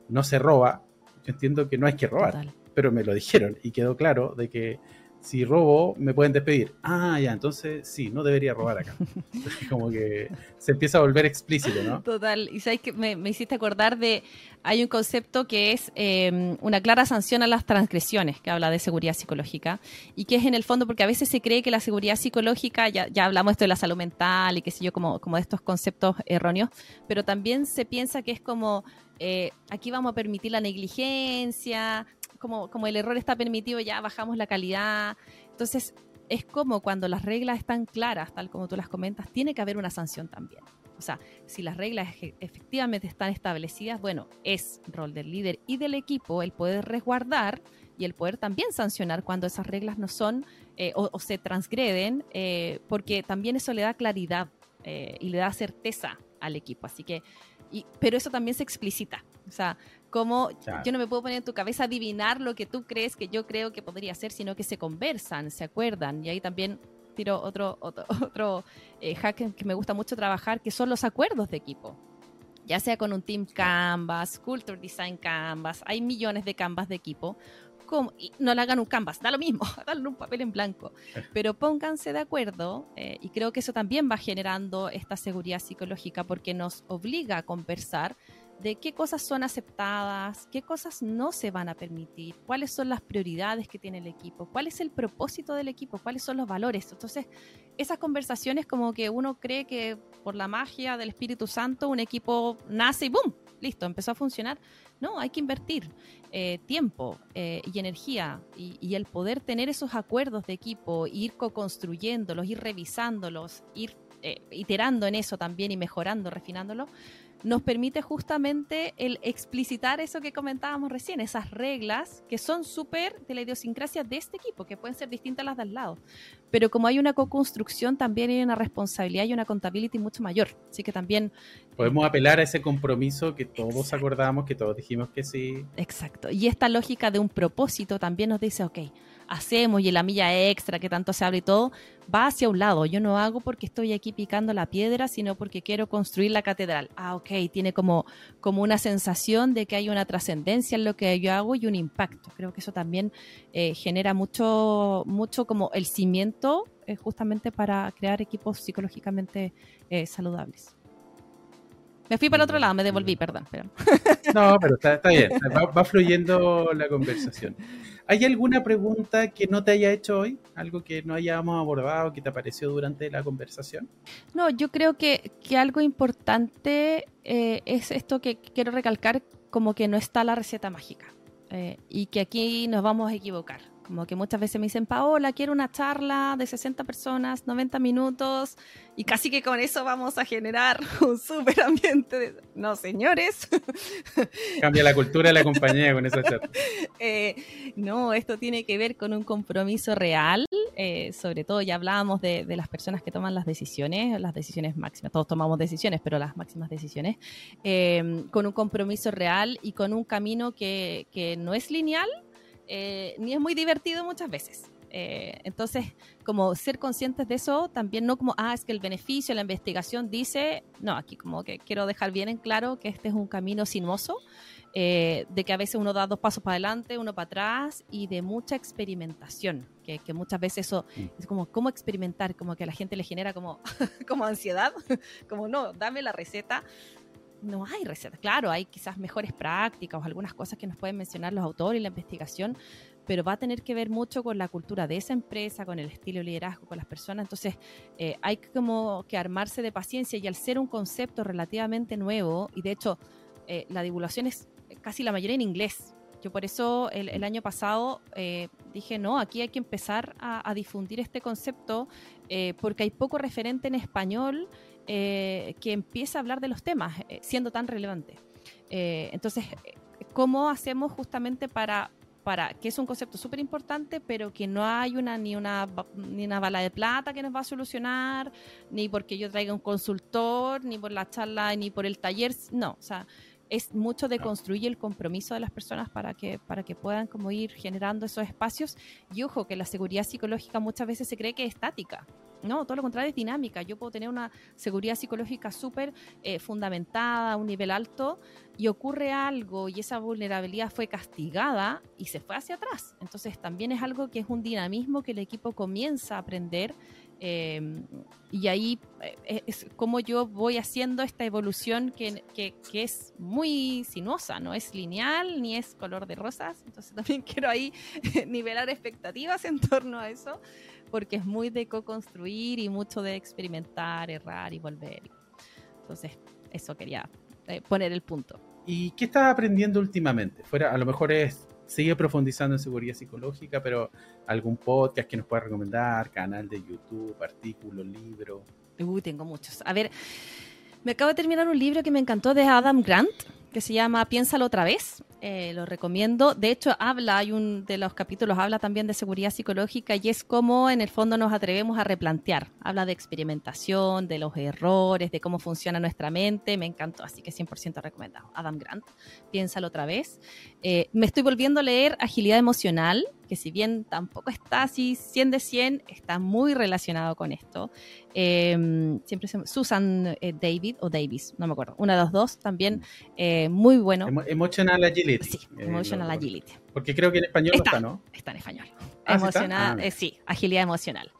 no se roba, yo entiendo que no hay que robar. Pero me lo dijeron y quedó claro de que si robo, me pueden despedir. Ah, ya, entonces sí, no debería robar acá. Como que se empieza a volver explícito, ¿no? Total. Y sabes que me, hiciste acordar de, hay un concepto que es em, una clara sanción a las transgresiones, que habla de seguridad psicológica, y que es en el fondo, porque a veces se cree que la seguridad psicológica, ya, ya hablamos esto de la salud mental y qué sé yo, como, como de estos conceptos erróneos, pero también se piensa que es como, eh, aquí vamos a permitir la negligencia, como, como el error está permitido, ya bajamos la calidad. Entonces, es como cuando las reglas están claras, tal como tú las comentas, tiene que haber una sanción también. O sea, si las reglas efectivamente están establecidas, bueno, es rol del líder y del equipo el poder resguardar y el poder también sancionar cuando esas reglas no son eh, o, se transgreden, eh, porque también eso le da claridad eh, y le da certeza al equipo. Así que, y, pero eso también se explicita. O sea, como yo no me puedo poner en tu cabeza adivinar lo que tú crees que yo creo que podría ser, sino que se conversan, se acuerdan. Y ahí también tiro otro, otro, otro eh, hack que me gusta mucho trabajar, que son los acuerdos de equipo. Ya sea con un Team Canvas, Culture Design Canvas, hay millones de Canvas de equipo. Como, no le hagan un canvas, da lo mismo, dan un papel en blanco, pero pónganse de acuerdo eh, y creo que eso también va generando esta seguridad psicológica porque nos obliga a conversar de qué cosas son aceptadas, qué cosas no se van a permitir, cuáles son las prioridades que tiene el equipo, cuál es el propósito del equipo, cuáles son los valores. Entonces, esas conversaciones como que uno cree que por la magia del Espíritu Santo un equipo nace y ¡boom! Listo, empezó a funcionar. No, hay que invertir eh, tiempo eh, y energía y, el poder tener esos acuerdos de equipo, ir co-construyéndolos, ir revisándolos, ir eh, iterando en eso también y mejorando, refinándolo, nos permite justamente el explicitar eso que comentábamos recién, esas reglas que son súper de la idiosincrasia de este equipo, que pueden ser distintas a las del lado. Pero como hay una co-construcción, también hay una responsabilidad y una contabilidad mucho mayor. Así que también... Podemos apelar a ese compromiso que todos acordamos, que todos dijimos que sí. Exacto. Y esta lógica de un propósito también nos dice, ok, hacemos y la milla extra que tanto se habla y todo, va hacia un lado. Yo no hago porque estoy aquí picando la piedra, sino porque quiero construir la catedral. Ah, ok, tiene como, como una sensación de que hay una trascendencia en lo que yo hago y un impacto. Creo que eso también eh, genera mucho, mucho como el cimiento eh, justamente para crear equipos psicológicamente eh, saludables. Me fui para el otro lado, me devolví, perdón. No, pero está, bien, va, fluyendo la conversación. ¿Hay alguna pregunta que no te haya hecho hoy? ¿Algo que no hayamos abordado, que te apareció durante la conversación? No, yo creo que, algo importante eh, es esto que quiero recalcar, como que no está la receta mágica eh, y que aquí nos vamos a equivocar. Como que muchas veces me dicen, Paola, quiero una charla de 60 personas, 90 minutos, y casi que con eso vamos a generar un súper ambiente. De... No, señores. Cambia la cultura de la compañía con esa charla. Eh, no, esto tiene que ver con un compromiso real, eh, sobre todo ya hablábamos de, las personas que toman las decisiones, las decisiones máximas, todos tomamos decisiones, pero las máximas decisiones, eh, con un compromiso real y con un camino que, que no es lineal, eh, ni es muy divertido muchas veces. Eh, entonces, como ser conscientes de eso, también no como, ah, es que el beneficio, la investigación dice, no, aquí como que quiero dejar bien en claro que este es un camino sinuoso, eh, de que a veces uno da dos pasos para adelante, uno para atrás y de mucha experimentación, que, que muchas veces eso mm. es como, ¿cómo experimentar? Como que a la gente le genera como, como ansiedad, como, no, dame la receta, no hay recetas. Claro, hay quizás mejores prácticas o algunas cosas que nos pueden mencionar los autores y la investigación, pero va a tener que ver mucho con la cultura de esa empresa, con el estilo de liderazgo, con las personas. Entonces, eh, hay como que armarse de paciencia y al ser un concepto relativamente nuevo, y de hecho, eh, la divulgación es casi la mayoría en inglés. Yo por eso el, año pasado eh, dije, no, aquí hay que empezar a, difundir este concepto porque hay poco referente en español eh, que empieza a hablar de los temas, eh, siendo tan relevante. Eh, entonces, ¿cómo hacemos justamente para, para que es un concepto súper importante, pero que no hay una ni, una ni una bala de plata que nos va a solucionar, ni porque yo traiga un consultor, ni por la charla, ni por el taller, no, o sea, es mucho de construir el compromiso de las personas para que, para que puedan como ir generando esos espacios. Y ojo, que la seguridad psicológica muchas veces se cree que es estática. No, todo lo contrario es dinámica. Yo puedo tener una seguridad psicológica súper eh, fundamentada, a un nivel alto, y ocurre algo y esa vulnerabilidad fue castigada y se fue hacia atrás. Entonces también es algo que es un dinamismo que el equipo comienza a aprender. Em, y ahí eh, es como yo voy haciendo esta evolución que, que, que, es muy sinuosa, no es lineal ni es color de rosas. Entonces también quiero ahí nivelar expectativas en torno a eso porque es muy de co-construir y mucho de experimentar, errar y volver. Entonces, eso quería eh, poner el punto. ¿Y qué estás aprendiendo últimamente? Fuera, a lo mejor es sigue profundizando en seguridad psicológica, pero algún podcast que nos pueda recomendar, canal de YouTube, artículo, libro. Uy, tengo muchos. A ver, me acabo de terminar un libro que me encantó de Adam Grant, que se llama Piénsalo otra vez. Eh, lo recomiendo. De hecho, habla, hay un de los capítulos, habla también de seguridad psicológica y es cómo en el fondo nos atrevemos a replantear. Habla de experimentación, de los errores, de cómo funciona nuestra mente. Me encantó, así que 100% recomendado. Adam Grant, piénsalo otra vez. Eh, me estoy volviendo a leer Agilidad Emocional, que si bien tampoco está así 100 de 100, está muy relacionado con esto. Em, siempre se, Susan eh, David o Davis, no me acuerdo, una de los dos también, muy bueno. Emotional Agility Sí, eh, Emotional Agility. Porque creo que en español está, está ¿no? Está en español. Ah, emocional, ah, eh, sí, agilidad emocional.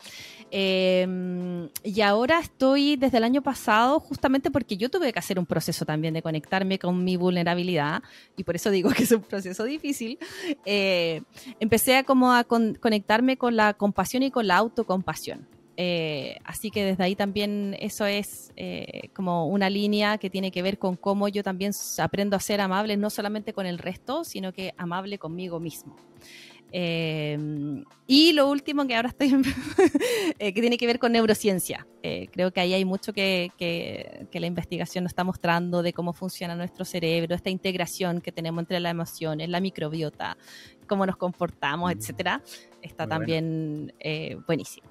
Em, y ahora estoy desde el año pasado, justamente porque yo tuve que hacer un proceso también de conectarme con mi vulnerabilidad, y por eso digo que es un proceso difícil. Eh, empecé a como a conectarme con la compasión y con la autocompasión. Eh, así que desde ahí también eso es eh, como una línea que tiene que ver con cómo yo también aprendo a ser amable, no solamente con el resto, sino que amable conmigo mismo. Em, y lo último que ahora estoy, eh, que tiene que ver con neurociencia. creo que ahí hay mucho que, que, la investigación nos está mostrando de cómo funciona nuestro cerebro, esta integración que tenemos entre las emociones, la microbiota, cómo nos comportamos, etcétera. Está también buenísimo.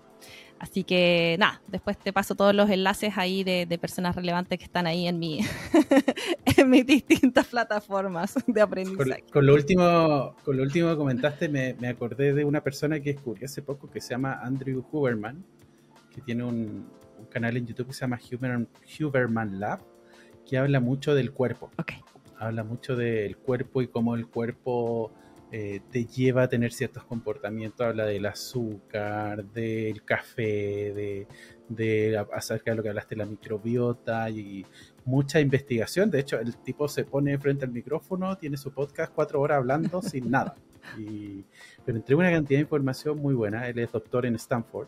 Así que nada, después te paso todos los enlaces ahí de, personas relevantes que están ahí en mi en mis distintas plataformas de aprendizaje. Con, lo último, con lo último que comentaste, me, acordé de una persona que descubrí hace poco que se llama Andrew Huberman, que tiene un, canal en YouTube que se llama Huberman Lab, que habla mucho del cuerpo. Habla mucho del cuerpo y cómo el cuerpo eh, te lleva a tener ciertos comportamientos, habla del azúcar, del café, de, de acerca de lo que hablaste, la microbiota y mucha investigación. De hecho, el tipo se pone frente al micrófono, tiene su podcast cuatro horas hablando sin nada. pero entre una cantidad de información muy buena. Él es doctor en Stanford.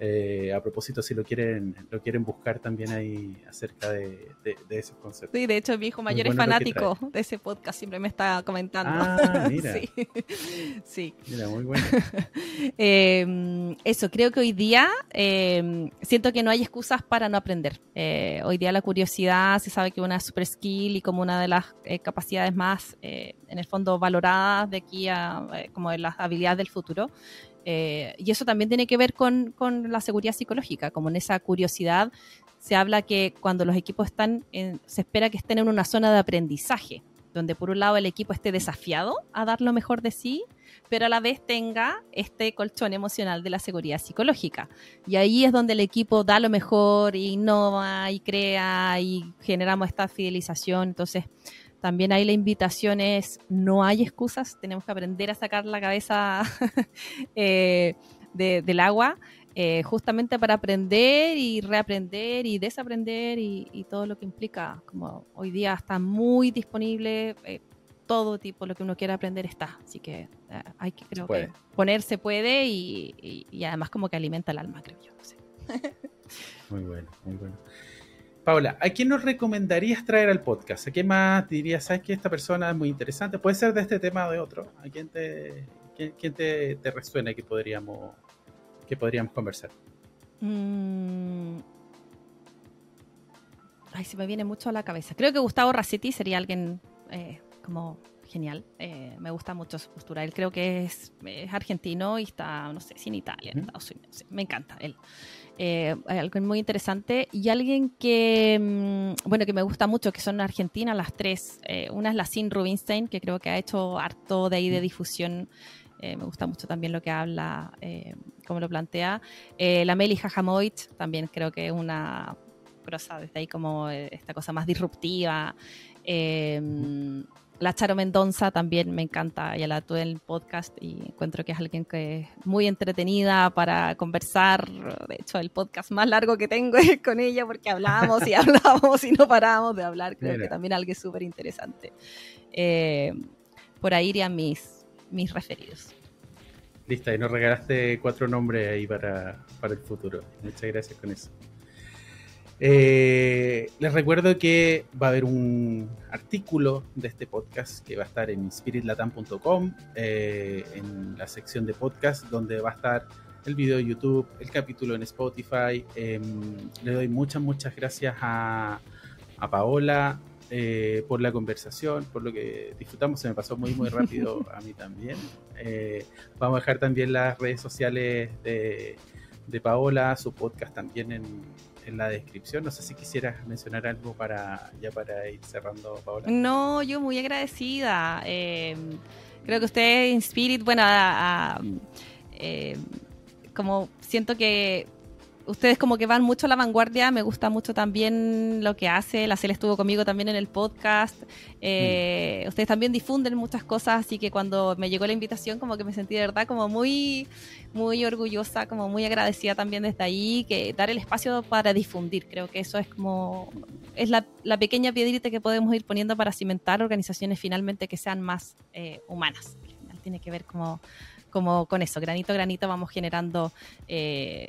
Eh, a propósito, si lo quieren, lo quieren buscar también ahí acerca de, esos conceptos. Sí, de hecho mi hijo mayor es fanático de ese podcast, siempre me está comentando. Ah, mira. sí. Mira, muy bueno. Em, eso, creo que hoy día em, siento que no hay excusas para no aprender. Eh, hoy día la curiosidad se sabe que es una super skill y como una de las eh, capacidades más, en el fondo, valoradas de aquí a como de las habilidades del futuro. Eh, y eso también tiene que ver con, la seguridad psicológica, como en esa curiosidad se habla que cuando los equipos están, se espera que estén en una zona de aprendizaje, donde por un lado el equipo esté desafiado a dar lo mejor de sí, pero a la vez tenga este colchón emocional de la seguridad psicológica. Y ahí es donde el equipo da lo mejor, innova y crea y generamos esta fidelización. Entonces, también ahí la invitación es, no hay excusas, tenemos que aprender a sacar la cabeza eh, del agua, eh, justamente para aprender y reaprender y desaprender y, todo lo que implica. Como hoy día está muy disponible, eh, todo tipo, lo que uno quiera aprender está. Así que hay que, creo que ponerse puede y, además como que alimenta el alma, creo yo. muy bueno, muy bueno. Paula, ¿a quién nos recomendarías traer al podcast? ¿A qué más dirías, sabes que esta persona es muy interesante? Puede ser de este tema o de otro. ¿A quién te, quién, te, resuena que podríamos, que podríamos conversar? Mm. Ay, se me viene mucho a la cabeza. Creo que Gustavo Rassetti sería alguien eh, como genial. Eh, me gusta mucho su postura. Él creo que es, argentino y está, no sé, sin Italia, en Estados Unidos. Me encanta él. Eh, algo muy interesante y alguien que, mm, bueno, que me gusta mucho, que son argentinas las tres. Eh, una es la Sin Rubinstein, que creo que ha hecho harto de ahí de difusión. Eh, me gusta mucho también lo que habla, como lo plantea. la Meli Jajamoit, también creo que es una prosa desde ahí como esta cosa más disruptiva. La Charo Mendonza también me encanta, ya la tuve en el podcast y encuentro que es alguien que es muy entretenida para conversar. De hecho, el podcast más largo que tengo es con ella porque hablamos y hablamos y no paramos de hablar. Creo que también algo súper interesante. Eh, por ahí irían mis, mis referidos. Listo, y nos regalaste cuatro nombres ahí para, para el futuro. Muchas gracias con eso. Eh, les recuerdo que va a haber un artículo de este podcast que va a estar en spiritlatam.com, eh, en la sección de podcast, donde va a estar el video de YouTube, el capítulo en Spotify. Em, le doy muchas, muchas gracias a, Paola eh, por la conversación, por lo que disfrutamos. Se me pasó muy, muy rápido a mí también. vamos a dejar también las redes sociales de, de Paola, su podcast también en en la descripción. No sé si quisieras mencionar algo para ya para ir cerrando, Paola. No, yo muy agradecida. Eh, creo que usted en Spirit, bueno, eh, como siento que ustedes como que van mucho a la vanguardia, me gusta mucho también lo que hace, la CEL estuvo conmigo también en el podcast, eh, mm. ustedes también difunden muchas cosas, así que cuando me llegó la invitación como que me sentí de verdad como muy, muy orgullosa, como muy agradecida también desde ahí, que dar el espacio para difundir, creo que eso es como, es la, pequeña piedrita que podemos ir poniendo para cimentar organizaciones finalmente que sean más eh, humanas, tiene que ver como como con eso, granito a granito vamos generando eh,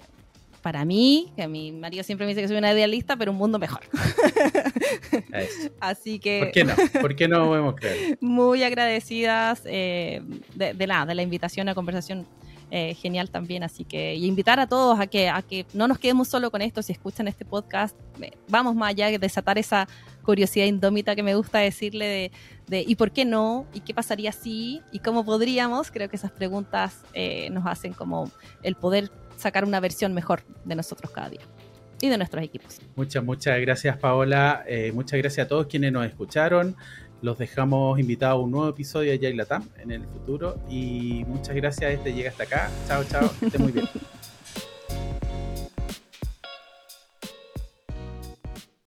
para mí, que mi marido siempre me dice que soy una idealista, pero un mundo mejor. Así que... ¿Por qué no? ¿Por qué no podemos creer? Muy agradecidas eh, de, de, la, de la invitación a conversación eh, genial también. Así que y invitar a todos a que, a que no nos quedemos solo con esto. Si escuchan este podcast, eh, vamos más allá de desatar esa curiosidad indómita que me gusta decirle de, de ¿y por qué no? ¿Y qué pasaría si? ¿Y cómo podríamos? Creo que esas preguntas nos hacen como el poder sacar una versión mejor de nosotros cada día y de nuestros equipos. Muchas, muchas gracias Paola, eh, muchas gracias a todos quienes nos escucharon. Los dejamos invitados a un nuevo episodio de Yay Latam en el futuro y muchas gracias, este llega hasta acá. Chao, chao, que esté muy bien.